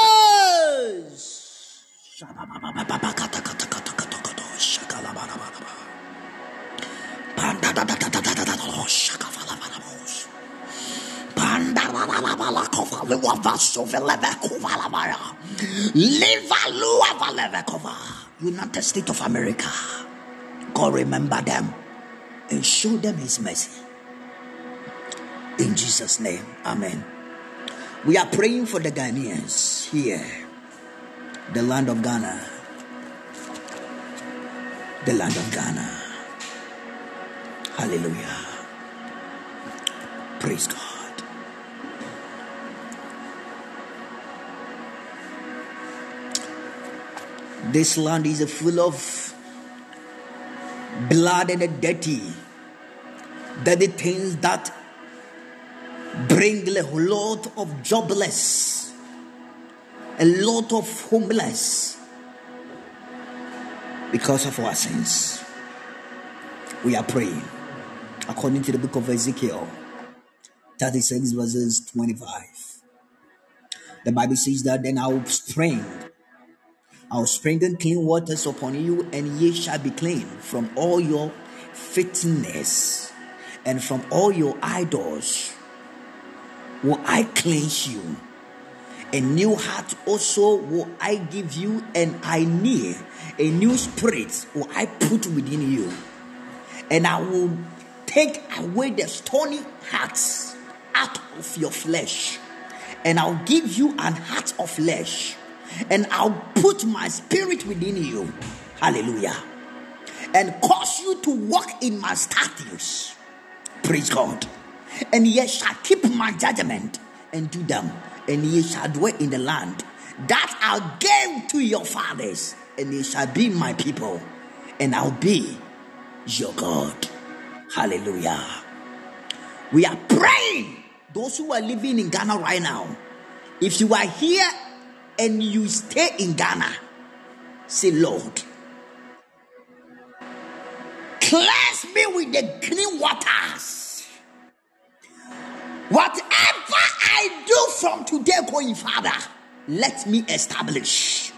United States of America. God remember them and show them his mercy. In Jesus' name. Amen. We are praying for the Ghanaians here, the land of Ghana. The land of Ghana. Hallelujah. Praise God. This land is full of blood and dirty, dirty things that bring a lot of jobless, a lot of homeless because of our sins. We are praying according to the book of Ezekiel 36 verses 25. The Bible says that then I will spring, I will sprinkle clean waters upon you, and ye shall be clean from all your fitness and from all your idols will I cleanse you. A new heart also will I give you, and I need a new spirit will I put within you. And I will take away the stony hearts out of your flesh, and I'll give you an heart of flesh, and I'll put my spirit within you. Hallelujah. And cause you to walk in my statutes. Praise God and ye shall keep my judgment and do them, and ye shall dwell in the land that I gave to your fathers, and ye shall be my people, and I'll be your God. Hallelujah. We are praying. Those who are living in Ghana right now, if you are here and you stay in Ghana, say, Lord, cleanse me with the clean waters. Whatever I do from today going, Father, let me establish.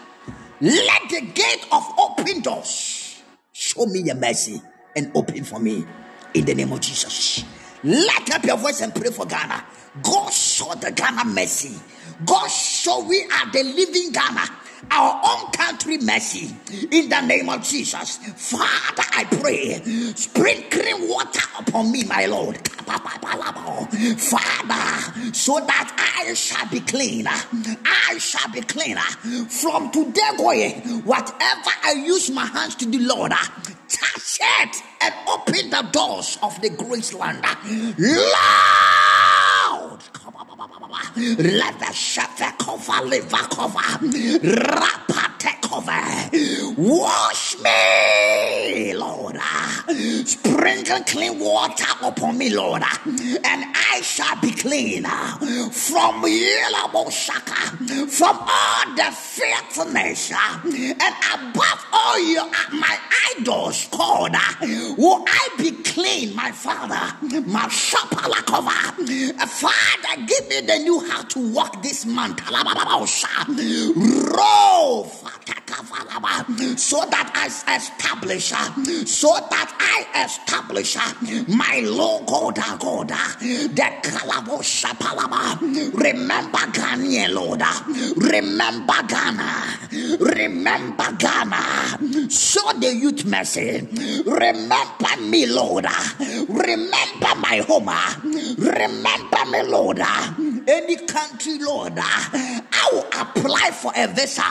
Let the gate of open doors show me your mercy and open for me in the name of Jesus. Let up your voice and pray for Ghana. God show the Ghana mercy. God show we are the living Ghana our own country mercy in the name of Jesus. Father, I pray, sprinkling water upon me, my Lord. Father, so that I shall be clean. I shall be clean from today going. Whatever I use my hands to do, Lord, touch it and open the doors of the grace land. Lord, power. Let the shepherd cover, liver cover. Rapate Wash me, Lord. Sprinkle clean water upon me, Lord, and I shall be clean from yellow shaka, from all the filthiness, and above all your my idols, God, will I be clean, my Father, my shapalakova. Father, give me the new how to walk this month. Roll so that I establish, so that I establish my logo, God, the Kalabosha Palaba. Remember Ghana, Lord. Remember Ghana. Remember Ghana. Show the youth mercy. Remember me, Lord. Remember my home. Remember me, Lord. any country, Lord, I will apply for a visa.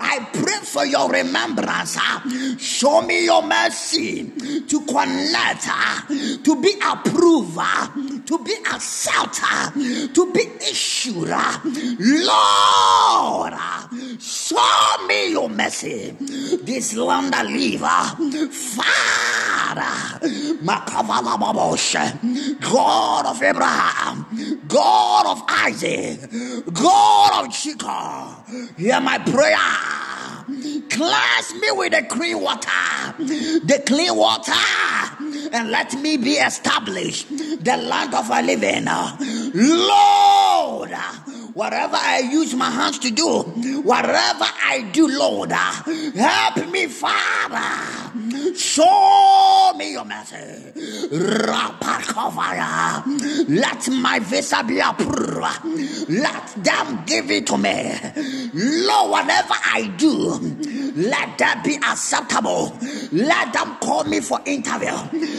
I pray for your remembrance. Ah. Show me your mercy to connect, ah. to be approved, ah. to be accepted, to be issued. Lord, show me your mercy. This land I live, Father, God of Abraham, God of Isaac, God of Jacob, hear my prayer. Cleanse me with the clean water, the clean water, and let me be established, the land of a living. Lord, whatever I use my hands to do, whatever I do, Lord, uh, help me, Father. Show me your mercy. Let my visa be approved. Let them give it to me. Lord, whatever I do, let that be acceptable. Let them call me for interview.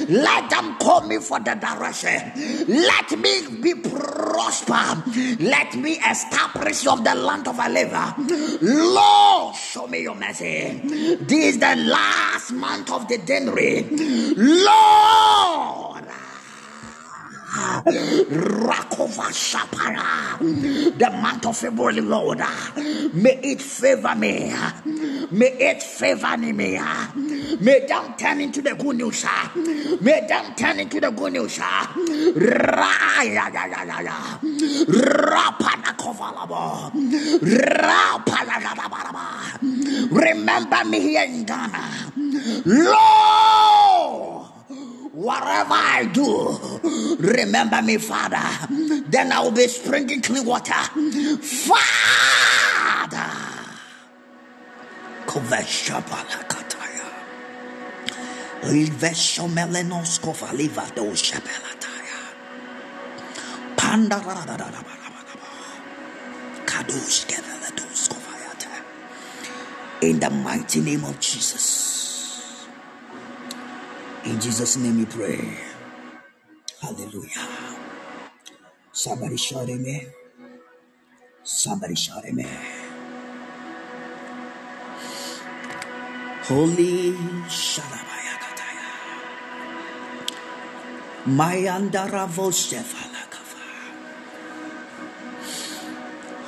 Let them call me for the direction. Let me be prosper. Let me establish of the land of a liver. Lord, show me your mercy. This is the last month of the January. Lord. The month of February, Lord, may it favor me, may it favor me, may them turn into the good news, may them turn into the good news. Remember me here in Ghana, Lord. Whatever I do, remember me, Father. Then I will be sprinkling clean water. Father. In the mighty name of Jesus. In Jesus' name we pray. Hallelujah. Somebody shout amen. Somebody shout amen. Holy Shalabayakataya. Mayandara Vosefalakava.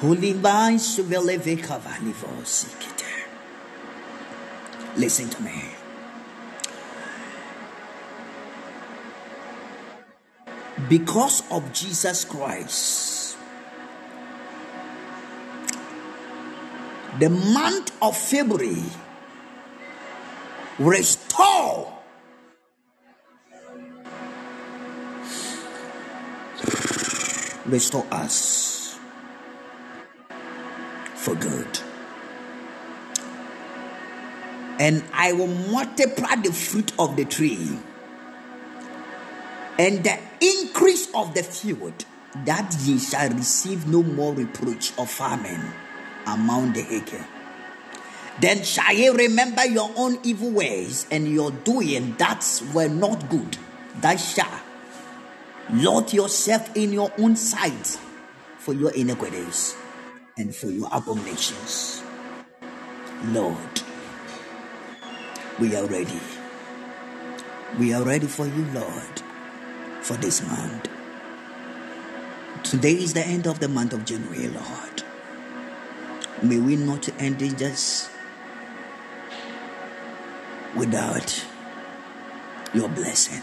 Holy Vine Suvelevekavani Vosikite. Listen to me. Because of Jesus Christ, the month of February restore restore us for good. And I will multiply the fruit of the tree and the increase of the field, that ye shall receive no more reproach of famine among the acre. Then shall ye remember your own evil ways and your doing that were not good. That shall load yourself in your own sight for your iniquities and for your abominations. Lord, we are ready. We are ready for you, Lord for this month. Today is the end of the month of January, Lord. May we not end it just without your blessing,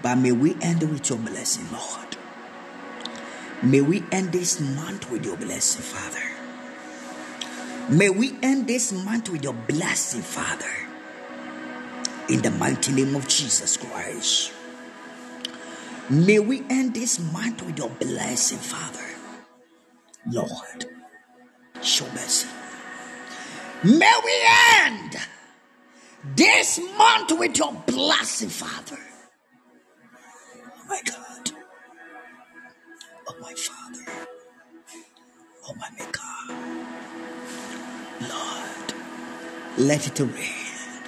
but may we end with your blessing, Lord. May we end this month with your blessing, Father. May we end this month with your blessing, Father. In the mighty name of Jesus Christ. May we end this month with your blessing, Father. Lord, show mercy. May we end this month with your blessing, Father. Oh my God. Oh my Father. Oh my Maker. Lord, let it rain.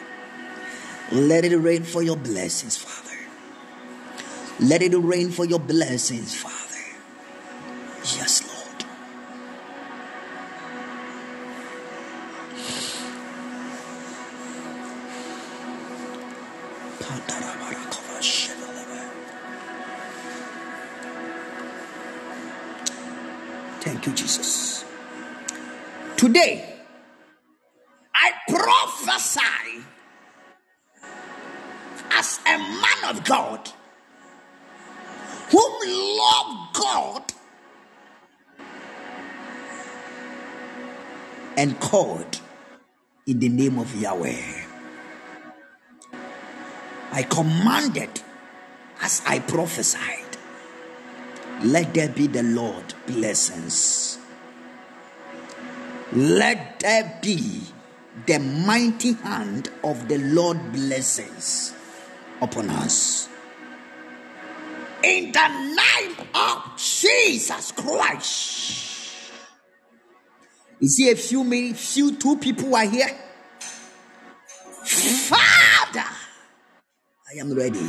Let it rain for your blessings, Father. Let it rain for your blessings, Father. Yes, Lord. Thank you, Jesus. Today, I prophesy as a man of God and called in the name of Yahweh. I commanded as I prophesied, let there be the Lord blessings. Let there be the mighty hand of the Lord blessings upon us. In the name of Jesus Christ. You see, a few minutes, few two people are here. Father, I am ready.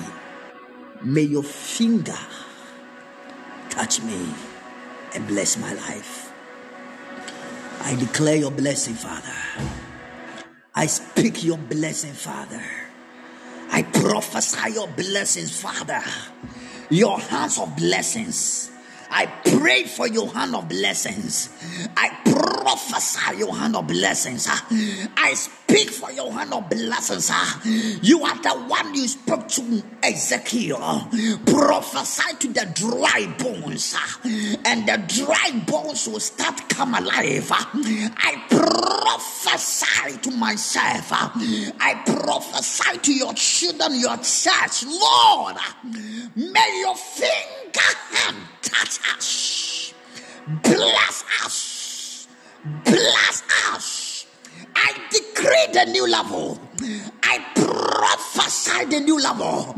May your finger touch me and bless my life. I declare your blessing, Father. I speak your blessing, Father. I prophesy your blessings, Father. Your hands of blessings. I pray for your hand of blessings. I prophesy your hand of blessings. I speak for your hand of blessings. You are the one you spoke to Ezekiel. Prophesy to the dry bones, and the dry bones will start come alive. I prophesy to myself. I prophesy to your children, your church. Lord, may your finger hand touch us. Bless us. Bless us. I decree the new level. I prophesy the new level.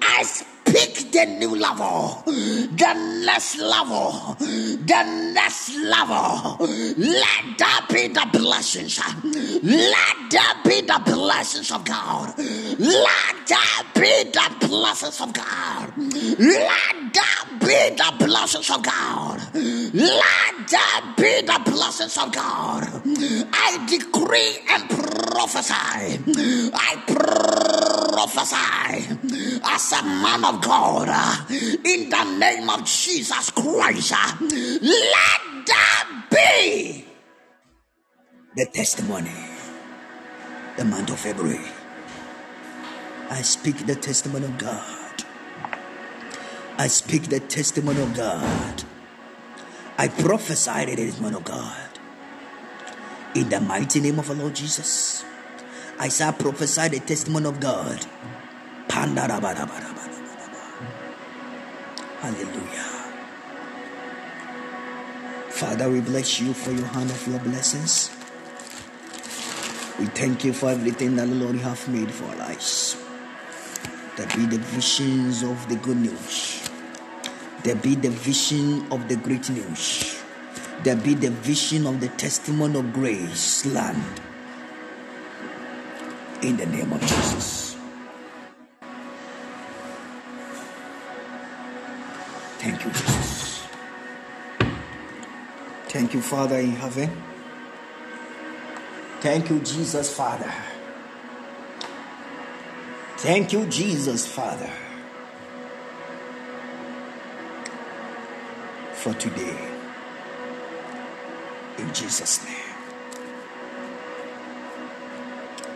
I speak the new level. The next level. The next level. Let that be the blessings. Let that be the blessings of God. Let that be the blessings of God. Let that be the blessings of God. Let that be the blessings of God. I decree and prophesy. I prophesy as a man of God uh, in the name of Jesus Christ. Uh, let that be the testimony. The month of February. I speak the testimony of God. I speak the testimony of God. I prophesy the testimony of God. In the mighty name of our Lord Jesus. I shall prophesy the testimony of God. Hallelujah. Father, we bless you for your hand of your blessings. We thank you for everything that the Lord have made for our lives. There be the visions of the good news. There be the vision of the great news. There be the vision of the testimony of grace land. In the name of Jesus. Thank you, Jesus. Thank you, Father in heaven. Thank you, Jesus, Father. Thank you, Jesus, Father, for today. In Jesus' name.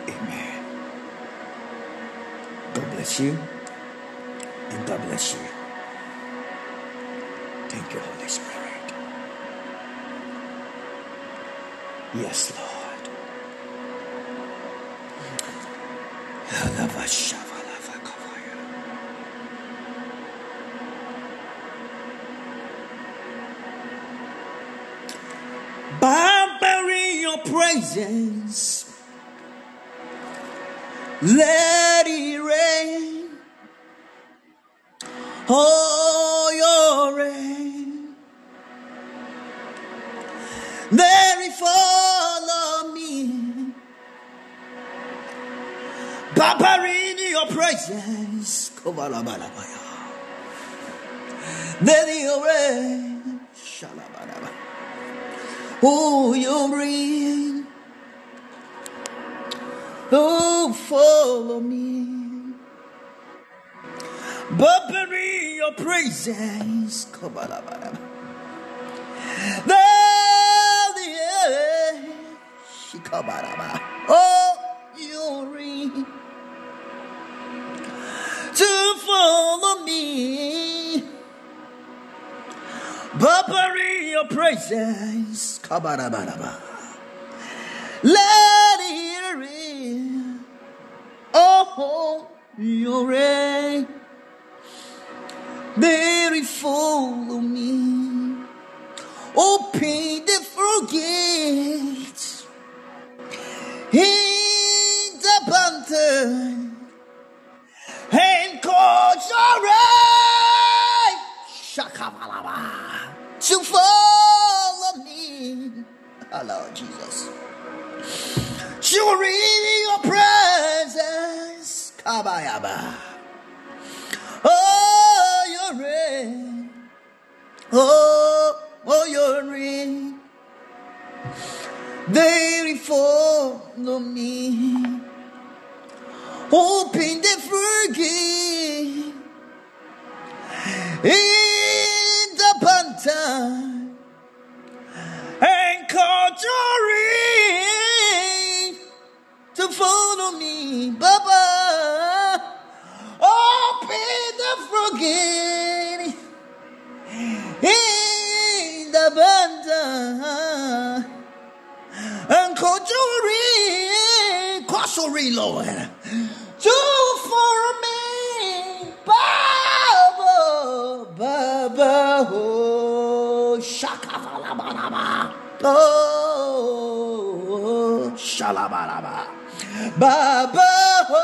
Amen. God bless you. And God bless you. Bury your praises. There the. Shikabaraba. Oh, you reign. To follow me. Bury your praises. Let it it. Oh, your reign. Me. Open the free in the panther and call conjuring to follow me, Baba. Open the froggy in the panther and call conjuring, conjuring, Lord, to follow me, Baba, Baba, oh, shakavalabalaba, oh, shalabalaba, Baba, oh,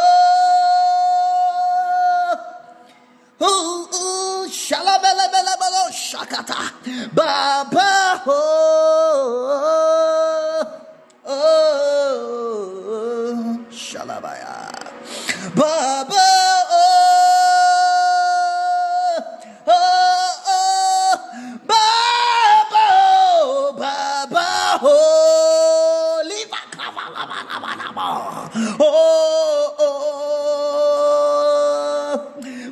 oh, oh, shalabalabalabalo, shakata, Baba, oh, Baba, oh, oh, oh, Baba, oh, Baba, oh, kavalabalabalaba. Oh, oh, oh,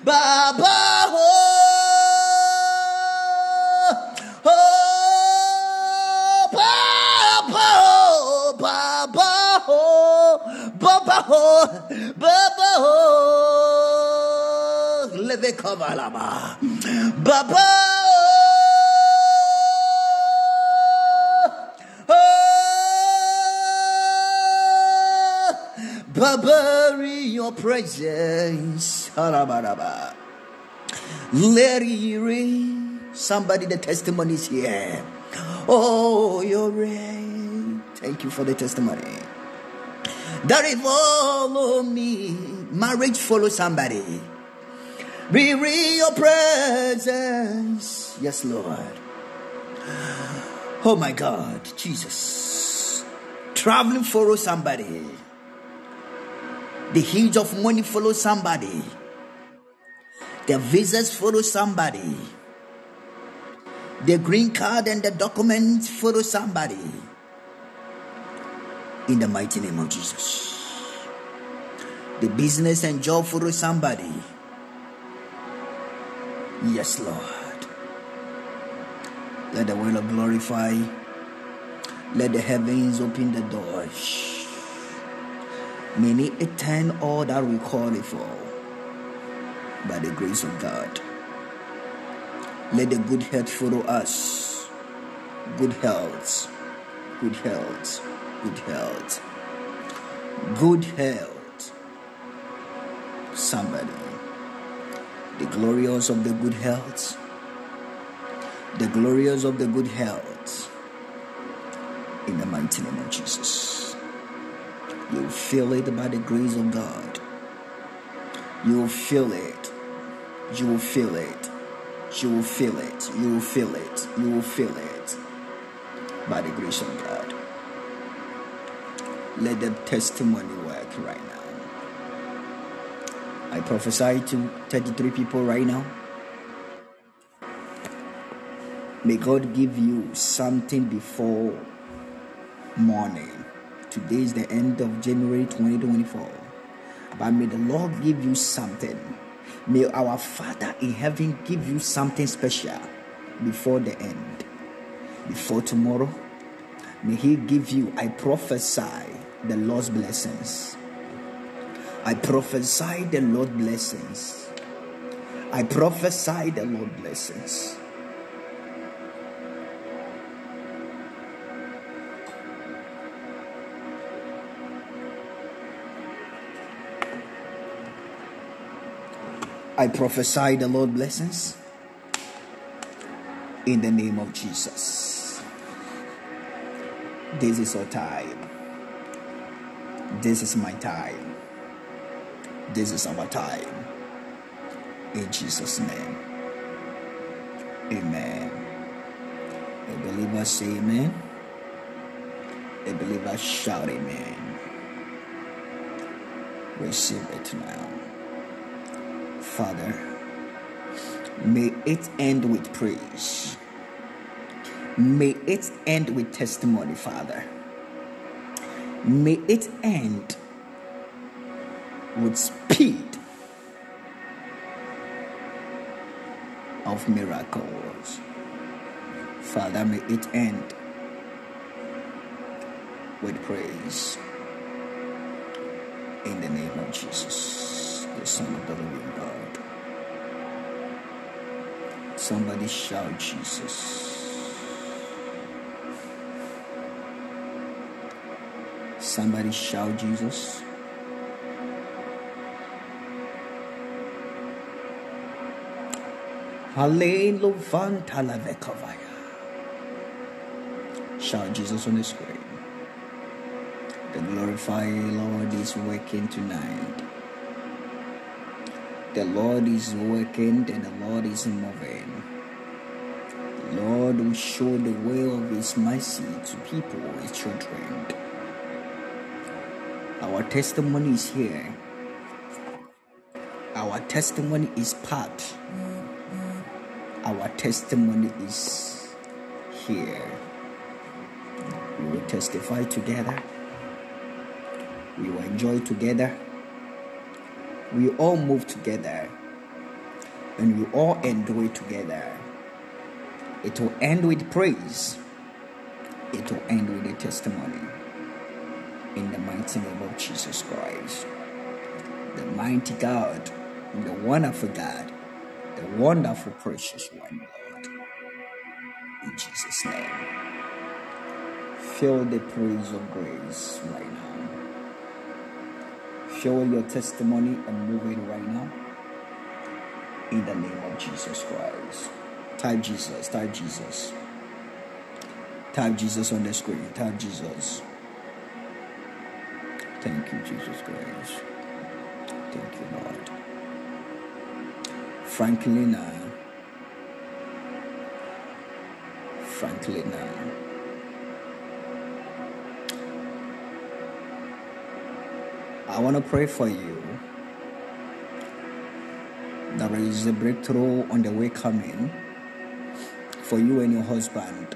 Baba, oh, oh, Baba, oh, oh. oh. Oh, oh, Baba, oh, Baba, your presence. Let it rain. Somebody, the testimony is here. Oh, your rain. Thank you for the testimony. It follow me. Marriage follow somebody. Be real your presence. Yes, Lord. Oh my God, Jesus. Traveling follow somebody. The heat of money follow somebody. The visas follow somebody. The green card and the documents follow somebody. In the mighty name of Jesus. The business and job follow somebody. Yes, Lord. Let the will of glorify. Let the heavens open the doors. May it attend all that we call it for by the grace of God. Let the good health follow us. Good health, good health, good health, good health. Somebody, the glorious of the good health, the glorious of the good health, in the mighty name of Jesus. You feel it by the grace of God. You will feel it. You will feel it. You will feel it. You will feel it. You will feel it by the grace of God. Let the testimony. I prophesy to 33 people right now. May God give you something before morning. Today is the end of January 2024. But may the Lord give you something. May our Father in heaven give you something special before the end. Before tomorrow, may He give you, I prophesy, the Lord's blessings. I prophesy the Lord blessings. I prophesy the Lord blessings. I prophesy the Lord blessings in the name of Jesus. This is our time. This is my time. This is our time. In Jesus' name. Amen. A believer say amen. A believer shout amen. Receive it now. Father, may it end with praise. May it end with testimony, Father. May it end with speed of miracles. Father, may it end with praise. In the name of Jesus, the Son of the living God. Somebody shout Jesus. Somebody shout Jesus. Hallelujah. Shout Jesus on the screen. The glorified Lord is working tonight. The Lord is working and the Lord is moving. The Lord will show the way of His mercy to people, His children. Our testimony is here. Our testimony is part. Testimony is here. We will testify together. We will enjoy together. We all move together. And we all enjoy together. It will end with praise. It will end with a testimony. In the mighty name of Jesus Christ. The mighty God, the wonderful God, wonderful, precious one, Lord. In Jesus' name. Feel the praise of grace right now. Feel your testimony and move it right now. In the name of Jesus Christ. Type Jesus, type Jesus. Type Jesus on the screen. Type Jesus. Thank you, Jesus Christ. Thank you, Lord. Franklina. Franklina. I want to pray for you. There is a breakthrough on the way coming for you and your husband.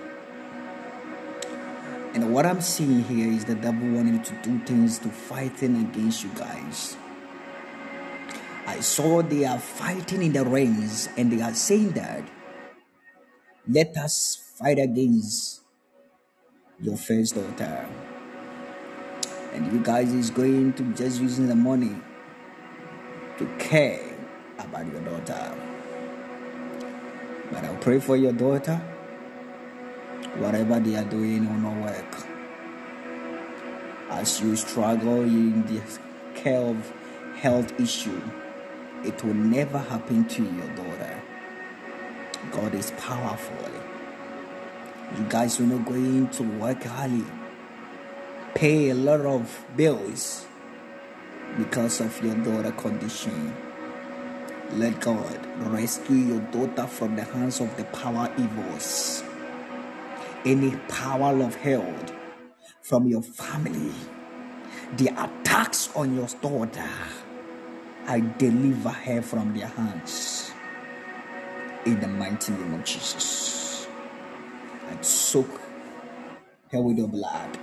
And what I'm seeing here is the devil wanting to do things to fighting against you guys. Saw they are fighting in the rings and they are saying that let us fight against your first daughter. And you guys is going to just using the money to care about your daughter. But I'll pray for your daughter. Whatever they are doing will not work. As you struggle in the care of health issue, it will never happen to your daughter. God is powerful. You guys are not going to work hard, pay a lot of bills because of your daughter condition. Let God rescue your daughter from the hands of the power evils. Any power of hell from your family, the attacks on your daughter, I deliver her from their hands. In the mighty name of Jesus. I soak her with your blood.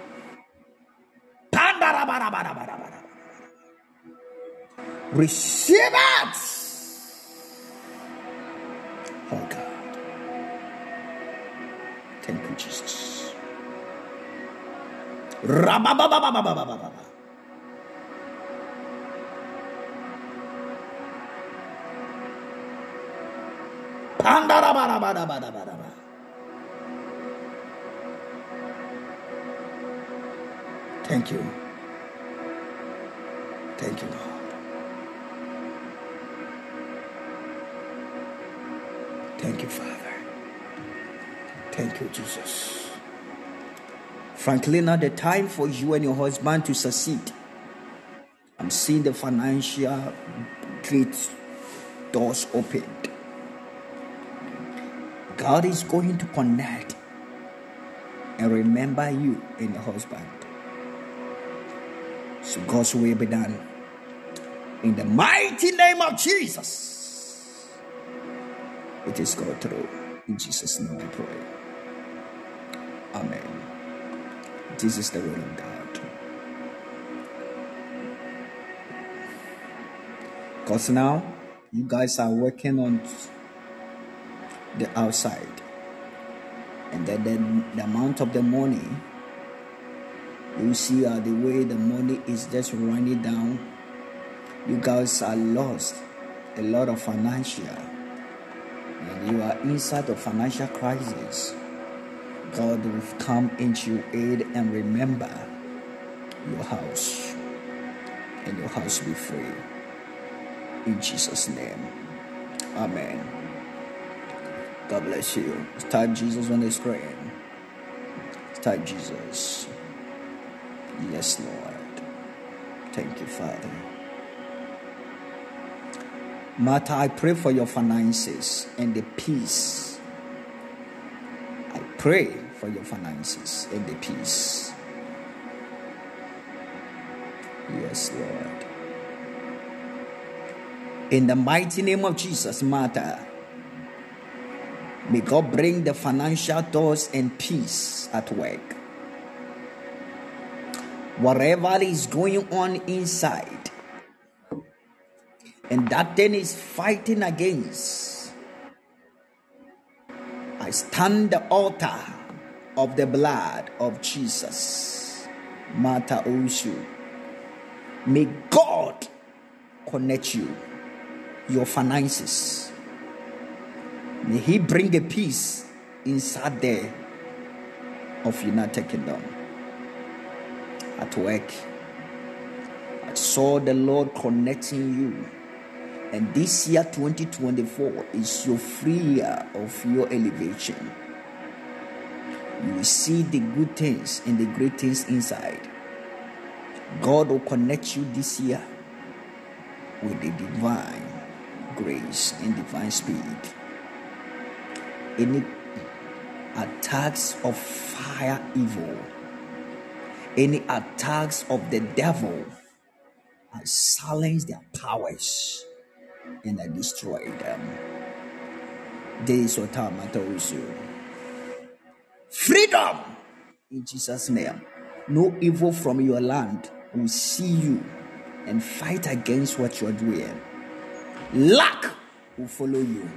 Receive it. Oh God. Thank you, Jesus. Thank you. Thank you, Lord. Thank you, Father. Thank you, Jesus. Frankly, now the time for you and your husband to succeed. I'm seeing the financial gate doors opened. God is going to connect and remember you and your husband. So God's will be done. In the mighty name of Jesus. It is go through. In Jesus' name I pray. Amen. This is the will of God. Because now you guys are working on the outside. And then the, the amount of the money, you see uh, the way the money is just running down. You guys are lost a lot of financial. And you are inside a financial crisis. God will come into your aid and remember your house. And your house be free. In Jesus' name. Amen. God bless you. Type Jesus on the screen. Type Jesus. Yes, Lord. Thank you, Father. Martha, I pray for your finances and the peace. I pray for your finances and the peace. Yes, Lord. In the mighty name of Jesus, Martha, may God bring the financial doors and peace at work. Whatever is going on inside, and that thing is fighting against, I stand the altar of the blood of Jesus. Mata Oshu. May God connect you, your finances. May He bring a peace inside there of United Kingdom. At work, I saw the Lord connecting you. And this year, 2024, is your free year of your elevation. You will see the good things and the great things inside. God will connect you this year with the divine grace and divine speed. Any attacks of fire evil, any attacks of the devil, I silence their powers and I destroy them. This is what time I told you. Freedom in Jesus' name. No evil from your land will see you and fight against what you are doing. Luck will follow you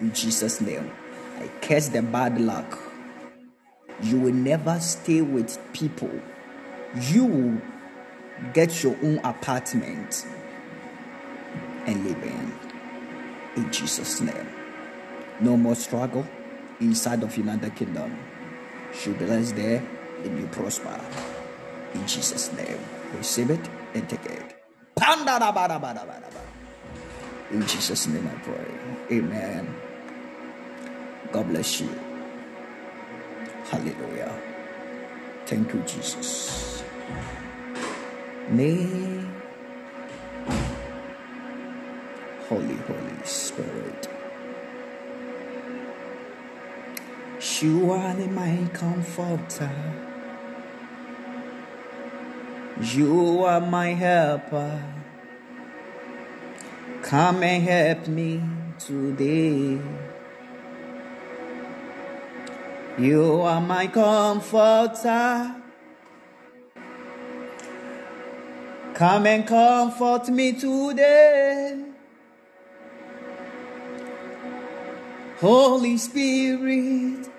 in Jesus' name. I curse the bad luck. You will never stay with people. You will get your own apartment and live in. In Jesus' name. No more struggle inside of United Kingdom. You bless there and you prosper. In Jesus' name. Receive it and take it. In Jesus' name I pray. Amen. God bless you. Hallelujah. Thank you, Jesus. May Holy, Holy Spirit. Surely my comforter. You are my helper. Come and help me today. You are my comforter. Come and comfort me today. Holy Spirit,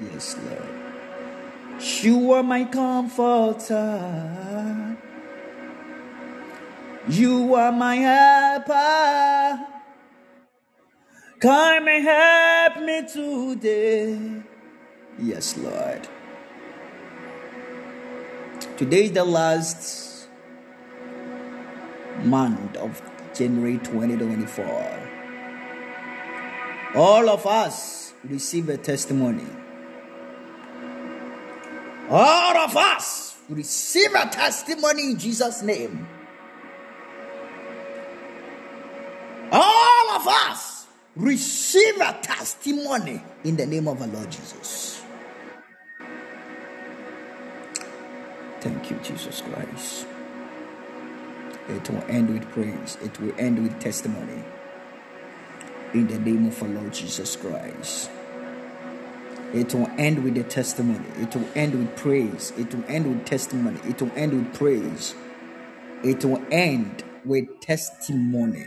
yes, Lord. You are my comforter. You are my helper. Come and help me today. Yes, Lord. Today is the last month of January 2024. All of us receive a testimony. All of us receive a testimony in Jesus' name. All of us receive a testimony in the name of our Lord Jesus. Thank you, Jesus Christ. It will end with praise, it will end with testimony. In the name of our Lord Jesus Christ. It will end with the testimony. It will end with praise. It will end with testimony. It will end with praise. It will end with testimony.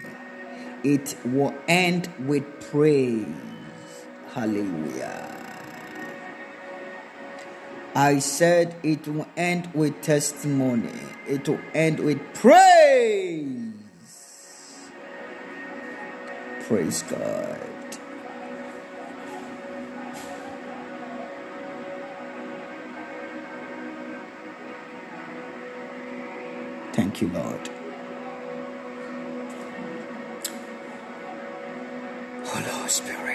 It will end with praise. Hallelujah. I said it will end with testimony. It will end with praise. Praise God. Thank you, Lord. Holy Spirit.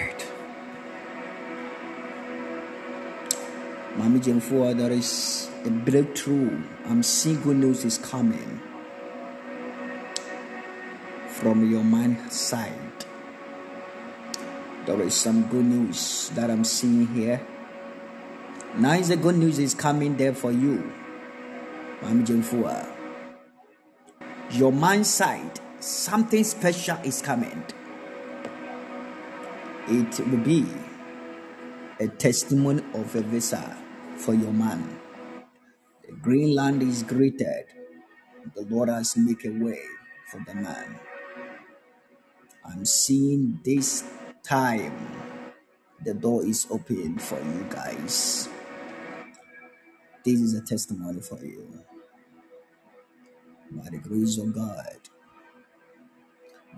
Mami Jemfua, there is a breakthrough. I'm seeing good news is coming from your mind side. There is some good news that I'm seeing here. Now is the good news is coming there for you. Mami Jemfua. Your mind side, something special is coming. It will be a testimony of a visa for your man. The green land is greeted. The Lord has made a way for the man. I'm seeing this time the door is open for you guys. This is a testimony for you. By the grace of God.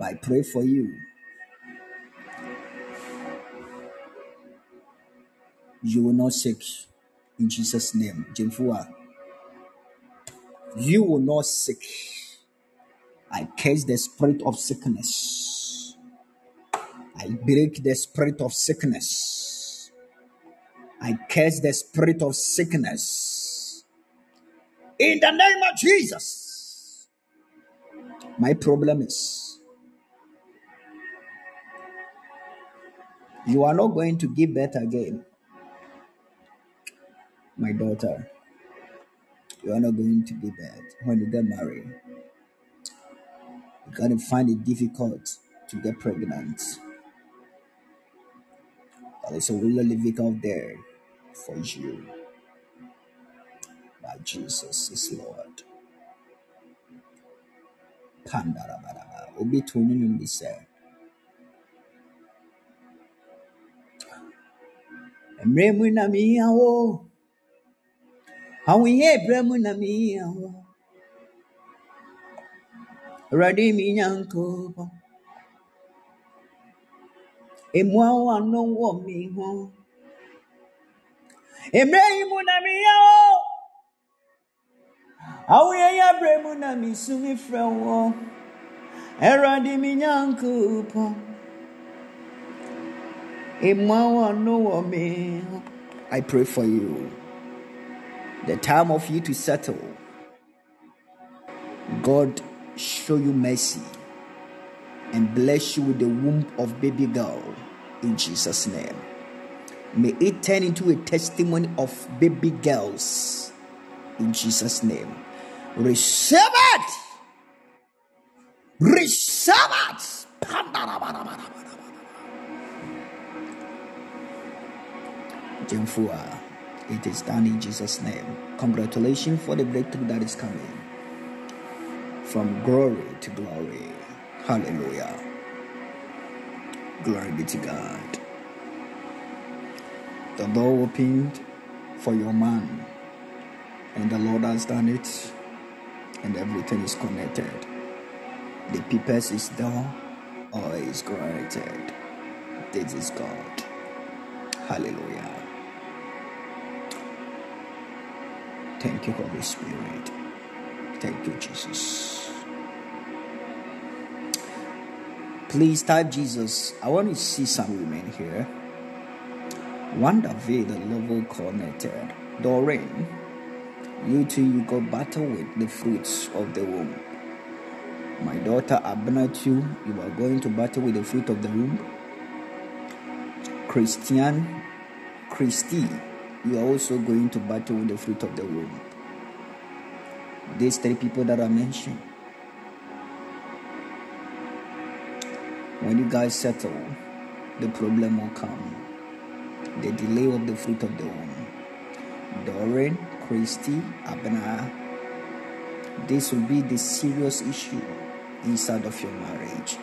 I pray for you. You will not sick in Jesus' name. Jemfua. You will not sick. I curse the spirit of sickness. I break the spirit of sickness. I curse the spirit of sickness. In the name of Jesus. My problem is you are not going to give birth again, my daughter. You are not going to be bad when you get married. You're going to find it difficult to get pregnant. But it's a will difficult there for you. But Jesus is Lord. Pandarabaraba. Obi tuni numbi se. Mmerɛ mu na mehia wo. Ahoyɛ berɛ mu na mehia wo. Awurade me Nyankopɔn. Emua wo ano wɔ me ho. Mmerɛ yi mu na mehia wo. Ahoyɛ berɛ mu na mesu mefrɛ wo. Awurade me Nyankopɔn. Emua wo ano wɔ me ho. I pray for you. The time of you to settle. God show you mercy and bless you with the womb of baby girl in Jesus' name. May it turn into a testimony of baby girls in Jesus' name. Receive it. Receive it. Jemfua. It is done in Jesus' name. Congratulations for the breakthrough that is coming. From glory to glory. Hallelujah. Glory be to God. The door opened for your man, and the Lord has done it, and everything is connected. The purpose is done or is granted. This is God. Hallelujah. Thank you, Holy Spirit. Thank you, Jesus. Please type Jesus. I want to see some women here. Wonder V, the level connected. Doreen, you too, you go battle with the fruits of the womb. My daughter Abnatu, you are going to battle with the fruit of the womb. Christian, Christy, you are also going to battle with the fruit of the womb. These three people that I mentioned. When you guys settle, the problem will come. The delay of the fruit of the womb. Doreen, Christy, Abna, this will be the serious issue inside of your marriage.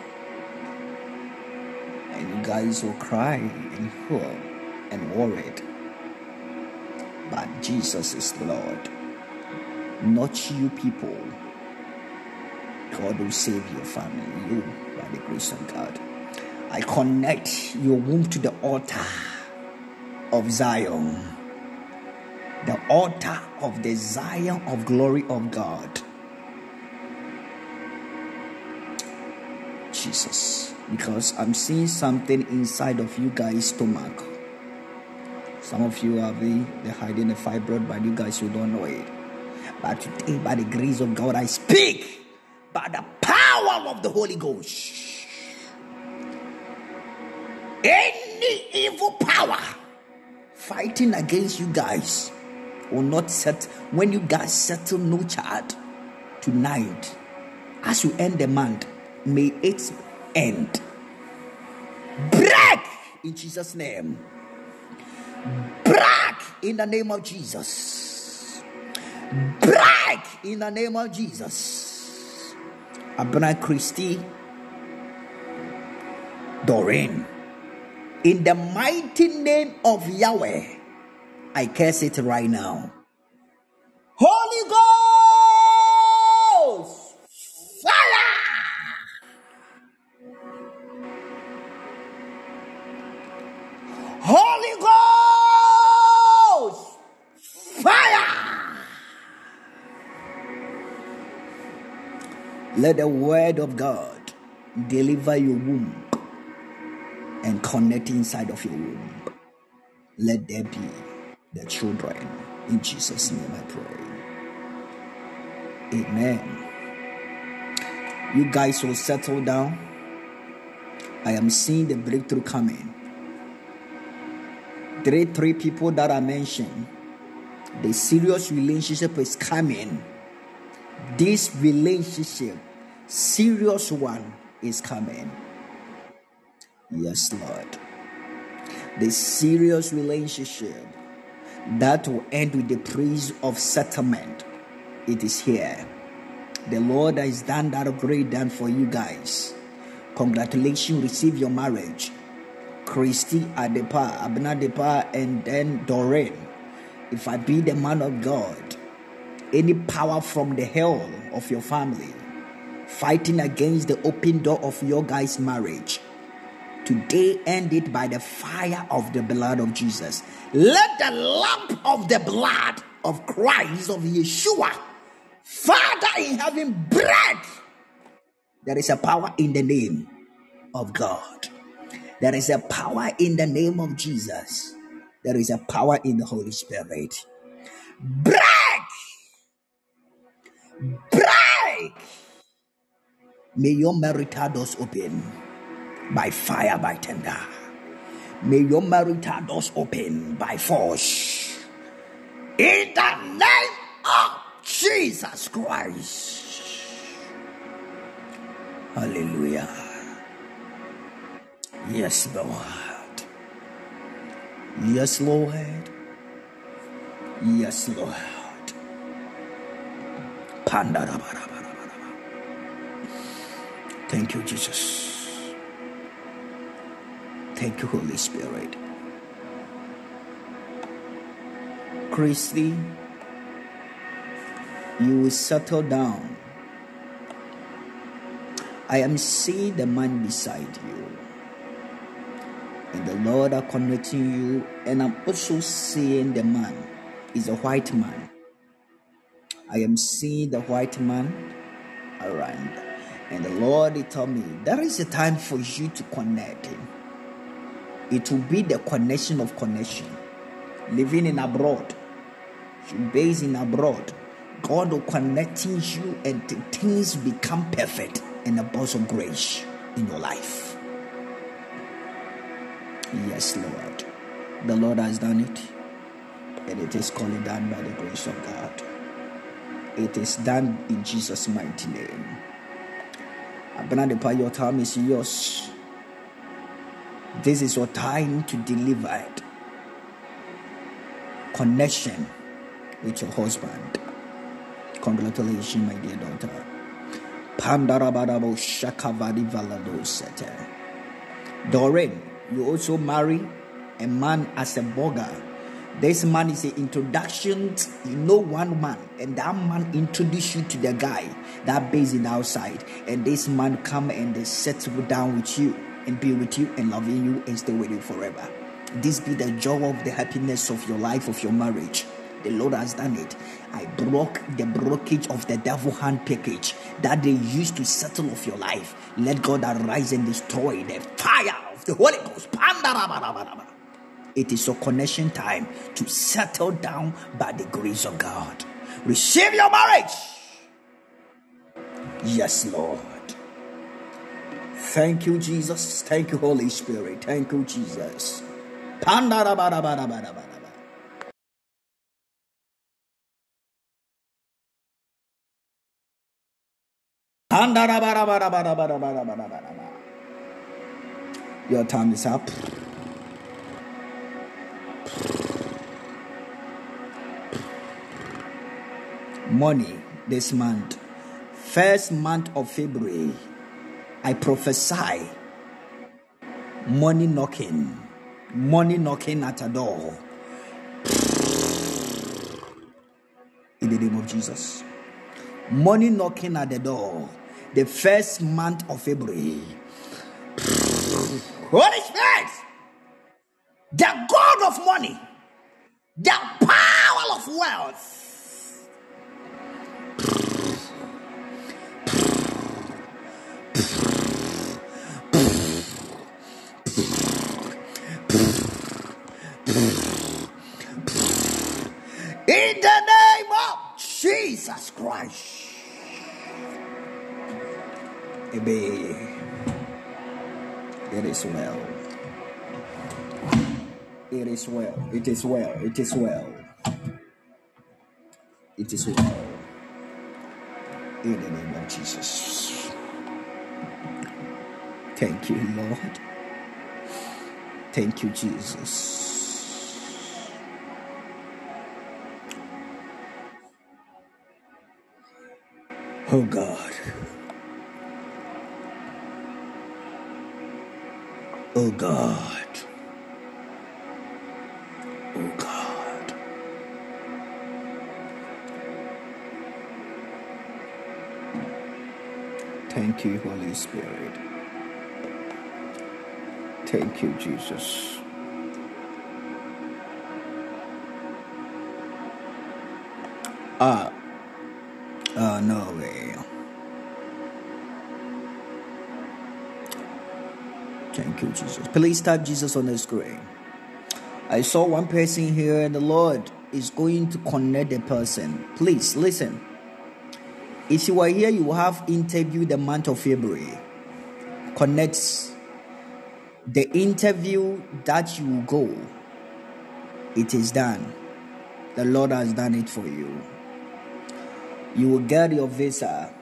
And you guys will cry and hope and worried. But Jesus is the Lord, not you people. God will save your family, you, by the grace of God. I connect your womb to the altar of Zion, the altar of the Zion of glory of God. Jesus, because I'm seeing something inside of you guys' stomach. Some of you are they're hiding a fibroid, but you guys you don't know it. But today, by the grace of God, I speak by the power of the Holy Ghost. Any evil power fighting against you guys will not set when you guys settle no child tonight. As you end the month, may it end. Break in Jesus' name. Break in the name of Jesus. Break in the name of Jesus. Abner Christie Doreen. In the mighty name of Yahweh, I curse it right now. Let the word of God deliver your womb and connect inside of your womb. Let there be the children. In Jesus' name I pray. Amen. You guys will settle down. I am seeing the breakthrough coming. Three, three people that I mentioned. The serious relationship is coming. This relationship, serious one, is coming. Yes, Lord. The serious relationship that will end with the praise of settlement. It is here. The Lord has done that great done for you guys. Congratulations, receive your marriage. Christy Adepa, Abna Adepa, and then Doreen. If I be the man of God, any power from the hell of your family fighting against the open door of your guys' marriage, today end it by the fire of the blood of Jesus. Let the lamp of the blood of Christ, of Yeshua, Father in heaven, bread. There is a power in the name of God. There is a power in the name of Jesus. There is a power in the Holy Spirit. Break! Break! May your marital doors open by fire, by tender. May your marital doors open by force. In the name of Jesus Christ. Hallelujah. Yes, Lord. Yes, Lord. Yes, Lord. Thank you, Jesus. Thank you, Holy Spirit. Christy, you will settle down. I am seeing the man beside you. And the Lord are connecting you. And I'm also seeing the man is a white man. I am seeing the white man around. And the Lord he told me there is a time for you to connect. It will be the connection of connection. Living in abroad, you based in abroad. God will connecting you and things become perfect and a burst of grace in your life. Yes, Lord. The Lord has done it. And it is called done by the grace of God. It is done in Jesus' mighty name. Abanadepa, your time is yours. This is your time to deliver it. Connection with your husband. Congratulations, my dear daughter. Pandarabadabo Shakavadi Valado Sete. Doreen, you also marry a man as a bogger. This man is an introduction. You know one man, and that man introduce you to the guy that based in outside, and this man come and they settle down with you and be with you and loving you and stay with you forever. This be the joy of the happiness of your life of your marriage. The Lord has done it. I broke the blockage of the devil hand package that they used to settle of your life. Let God arise and destroy the fire of the Holy Ghost. It is a connection time to settle down by the grace of God. Receive your marriage. Yes, Lord. Thank you, Jesus. Thank you, Holy Spirit. Thank you, Jesus. Your time is up. Money this month, first month of February, I prophesy money knocking, money knocking at a door. In the name of Jesus. Money knocking at the door. The first month of February. Holy Spirit, the God of money, the power of wealth. In the name of Jesus Christ. Amen. It is well. It is well. It is well. It is well. It is well. In the name of Jesus. Thank you, Lord. Thank you, Jesus. Oh God. Oh God. Oh God. Thank you, Holy Spirit. Thank you, Jesus. Ah, uh, no way. Thank you, Jesus. Please type Jesus on the screen. I saw one person here, and the Lord is going to connect the person. Please listen. If you are here, you have interview the month of February. Connect the interview that you go. It is done. The Lord has done it for you. You will get your visa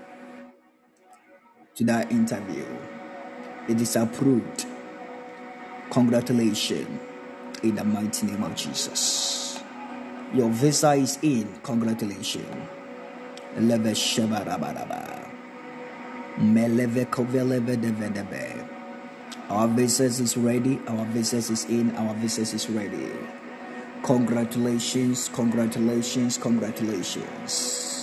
to that interview. It is approved. Congratulations. In the mighty name of Jesus. Your visa is in. Congratulations. Our visa is ready. Our visa is in. Our visa is ready. Congratulations, congratulations, congratulations.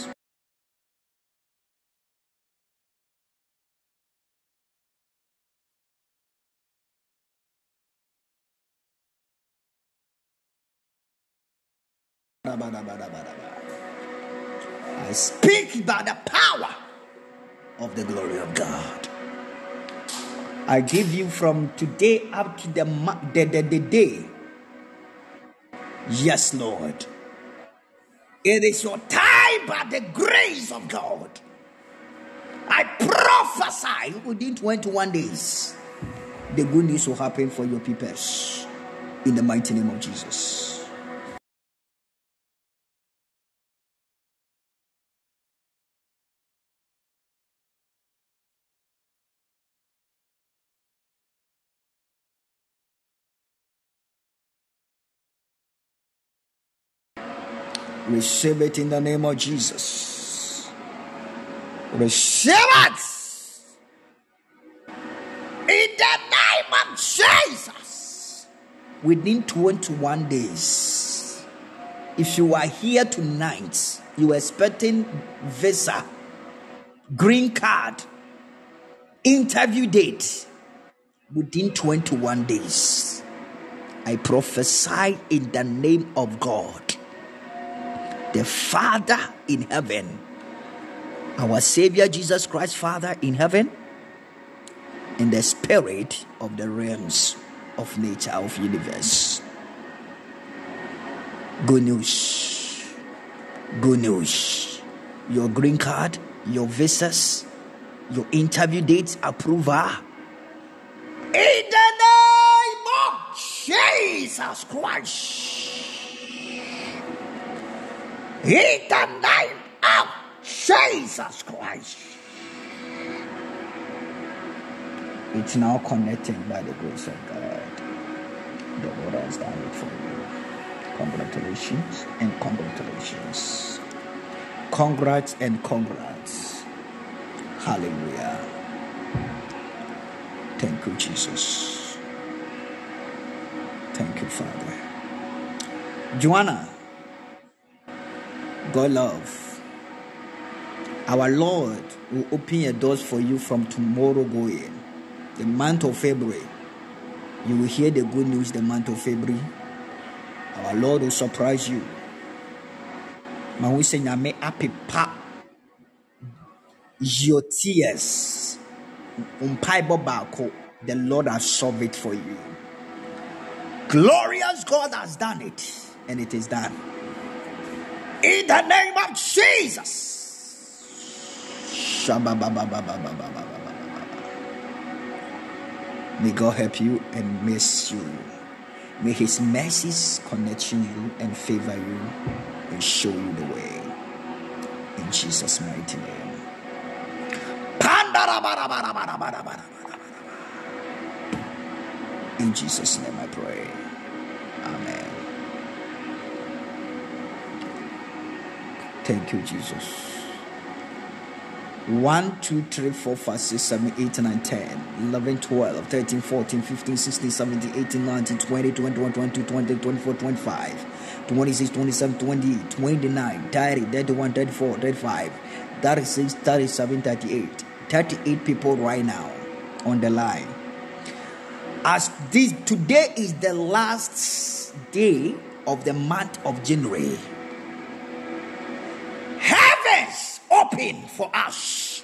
I speak by the power of the glory of God. I give you from today up to the, the, the, the day. Yes, Lord. It is your time by the grace of God. I prophesy within 21 days, the good news will happen for your peoples in the mighty name of Jesus. Receive it in the name of Jesus. Receive it in the name of Jesus. Within 21 days, if you are here tonight, you are expecting visa, green card, interview date within 21 days. I prophesy in the name of God the Father in heaven, our Savior Jesus Christ, Father in heaven, and the Spirit of the realms of nature of universe. Good news. Good news. Your green card, your visas, your interview dates approval. In the name of Jesus Christ. In the name of Jesus Christ. It's now connecting by the grace of God. The Lord has done it for you. Congratulations and congratulations. Congrats and congrats. Hallelujah. Thank you, Jesus. Thank you, Father. Joanna. God love. Our Lord will open your doors for you from tomorrow going. The month of February. You will hear the good news the month of February. Our Lord will surprise you. Ma wo sɛ nyame apepa your tears. The Lord has solved it for you. Glorious God has done it, and it is done. In the name of Jesus. May God help you and miss you. May His mercies connect you and favor you and show you the way. In Jesus' mighty name. In Jesus' name I pray. Amen. Thank you, Jesus. 1, 2, 3, 4, 5, 6, 7, 8, 9, 10, 11, 12, 13, 14, 15, 16, 17, 18, 19, 20, 21, 22, 23, 24, 25, 26, 27, 28, 29, 30, 31, 34, 35, 36, 37, 38. 38 people right now on the line. As this today is the last day of the month of January for us.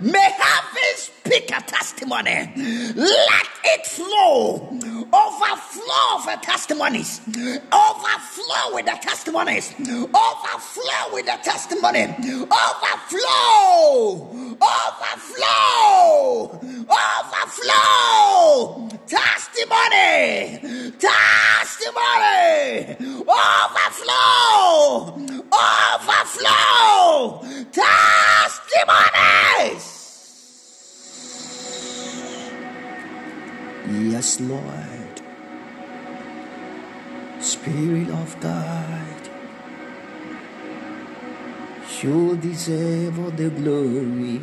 May heaven speak a testimony. Let it flow. Overflow for testimonies. Overflow with the testimonies. Overflow with the testimony. Overflow. Overflow. Overflow. Testimony. Testimony. Overflow. Overflow. Testimonies. Yes, Lord. Spirit of God. You deserve all the glory.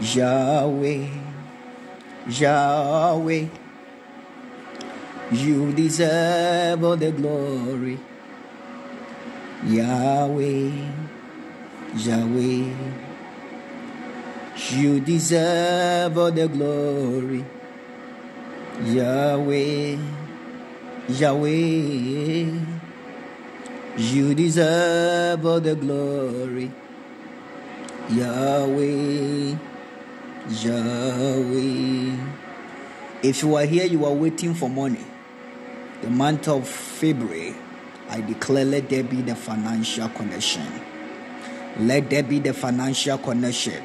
Yahweh, Yahweh, you deserve all the glory. Yahweh, Yahweh, you deserve all the glory. Yahweh, Yahweh, you deserve all the glory. Yahweh, Yahweh. If you are here, you are waiting for money. The month of February, I declare let there be the financial connection. Let there be the financial connection.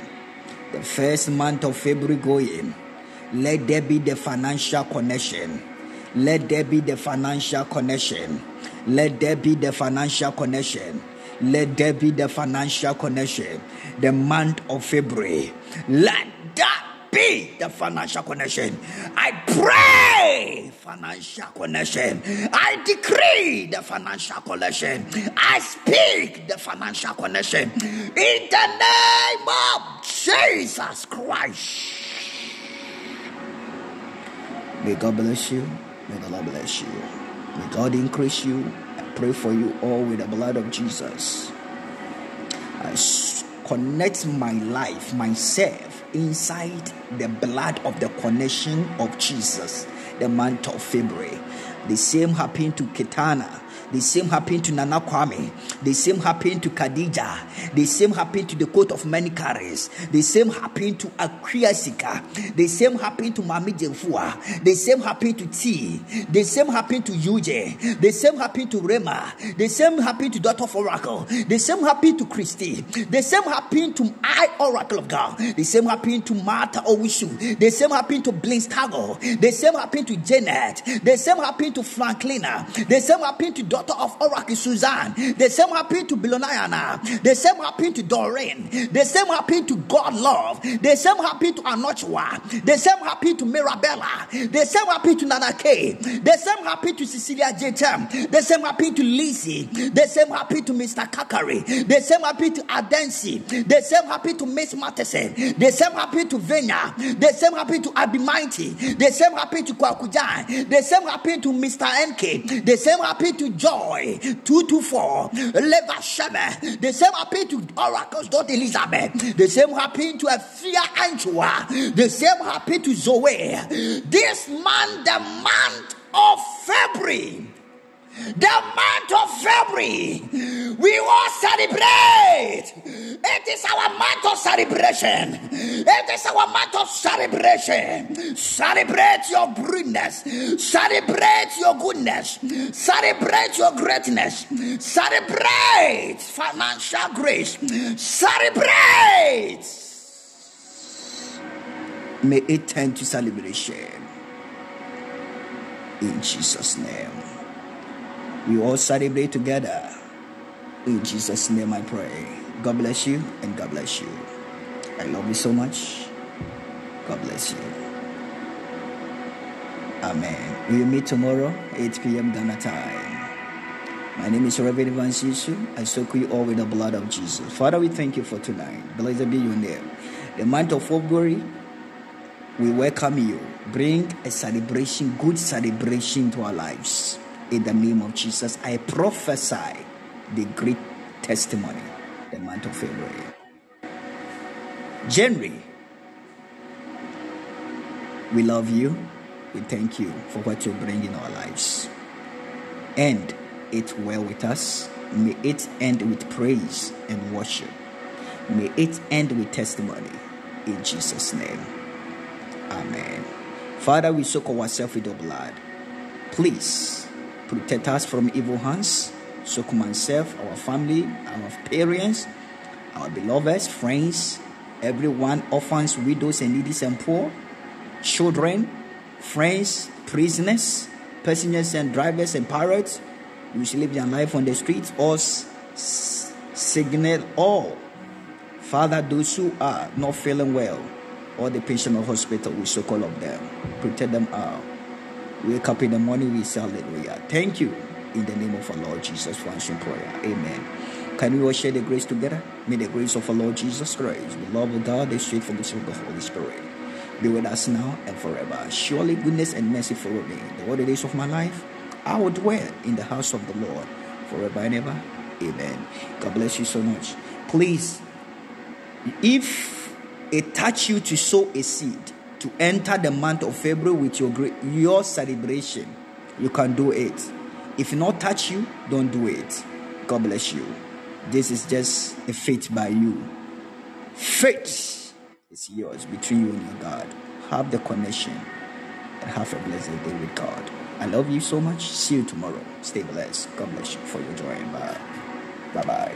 The first month of February going, let there be the financial connection. Let there be the financial connection. Let there be the financial connection. Let there be the financial connection. The month of February. Let that be the financial connection. I pray financial connection. I decree the financial connection. I speak the financial connection in the name of Jesus Christ. May God bless you. May the Lord bless you. May God increase you. I pray for you all with the blood of Jesus. I connect my life, myself, inside the blood of the connection of Jesus, the month of February. The same happened to Ketana the same happened to Nana Kwame. The same happened to Khadija. The same happened to the coat of many carries. The same happened to Akriasika. The same happened to Mami Jemfua. The same happened to T. The same happened to UJ. The same happened to Rema. The same happened to of Oracle. The same happened to Christy. The same happened to I Oracle of God. The same happened to Martha Owishu. The same happened to Blaine Stago. The same happened to Janet. The same happened to Franklina. The same happened to daughter of Oracle Suzanne. The same happened to Bilonayana. The same happened to Doreen. The same happened to God Love. The same happened to Anochwa. The same happened to Mirabella. The same happened to Nana K. The same happened to Cecilia J. The same happened to Lizzie. The same happened to Mr. Kakari. The same happened to Adensi. The same happened to Miss Matheson. The same happened to Venya. The same happened to Abimanti. The same happened to Kwakujan. The same happened to Mr. MK. The same happened to joy. 224. Leva Sheme. The same happened to Oracles, Dot Elizabeth. The same happened to a Afia Anchua. The same happened to Zoe. This month, the month of February. The month of February, we will celebrate. It is our month of celebration. It is our month of celebration. Celebrate your greatness. Celebrate your goodness. Celebrate your greatness. Celebrate financial grace. Celebrate. May it turn to celebration. In Jesus' name. We all celebrate together. In Jesus' name I pray. God bless you and God bless you. I love you so much. God bless you. Amen. We will meet tomorrow, 8 p.m. Ghana time. My name is Reverend Ivan Sisu. I soak you all with the blood of Jesus. Father, we thank you for tonight. Blessed be your name. The month of February, we welcome you. Bring a celebration, good celebration to our lives. In the name of Jesus, I prophesy the great testimony, the month of February. January, we love you. We thank you for what you bring in our lives. End it well with us. May it end with praise and worship. May it end with testimony. In Jesus' name. Amen. Father, we soak ourselves with your blood. Please protect us from evil hands. so Soak myself, our family, our parents, our beloveds, friends, everyone, orphans, widows, and needy and poor, children, friends, prisoners, passengers and drivers and pirates who should live their life on the streets or signal all. Father, those who are not feeling well, or the patient of hospital, we soak all of them. Protect them all. Wake up in the morning, we say hallelujah. Thank you in the name of our Lord Jesus for answering prayer. Amen. Can we all share the grace together? May the grace of our Lord Jesus Christ, the love of God, the fellowship of the Holy Spirit be with us now and forever. Surely goodness and mercy follow me the all the days of my life. I will dwell in the house of the Lord forever and ever. Amen. God bless you so much. Please, if it touch you to sow a seed to enter the month of February with your your celebration, you can do it. If not touch you, don't do it. God bless you. This is just a faith by you. Faith is yours between you and your God. Have the connection and have a blessed day with God. I love you so much. See you tomorrow. Stay blessed. God bless you for your joy and bye. Bye bye.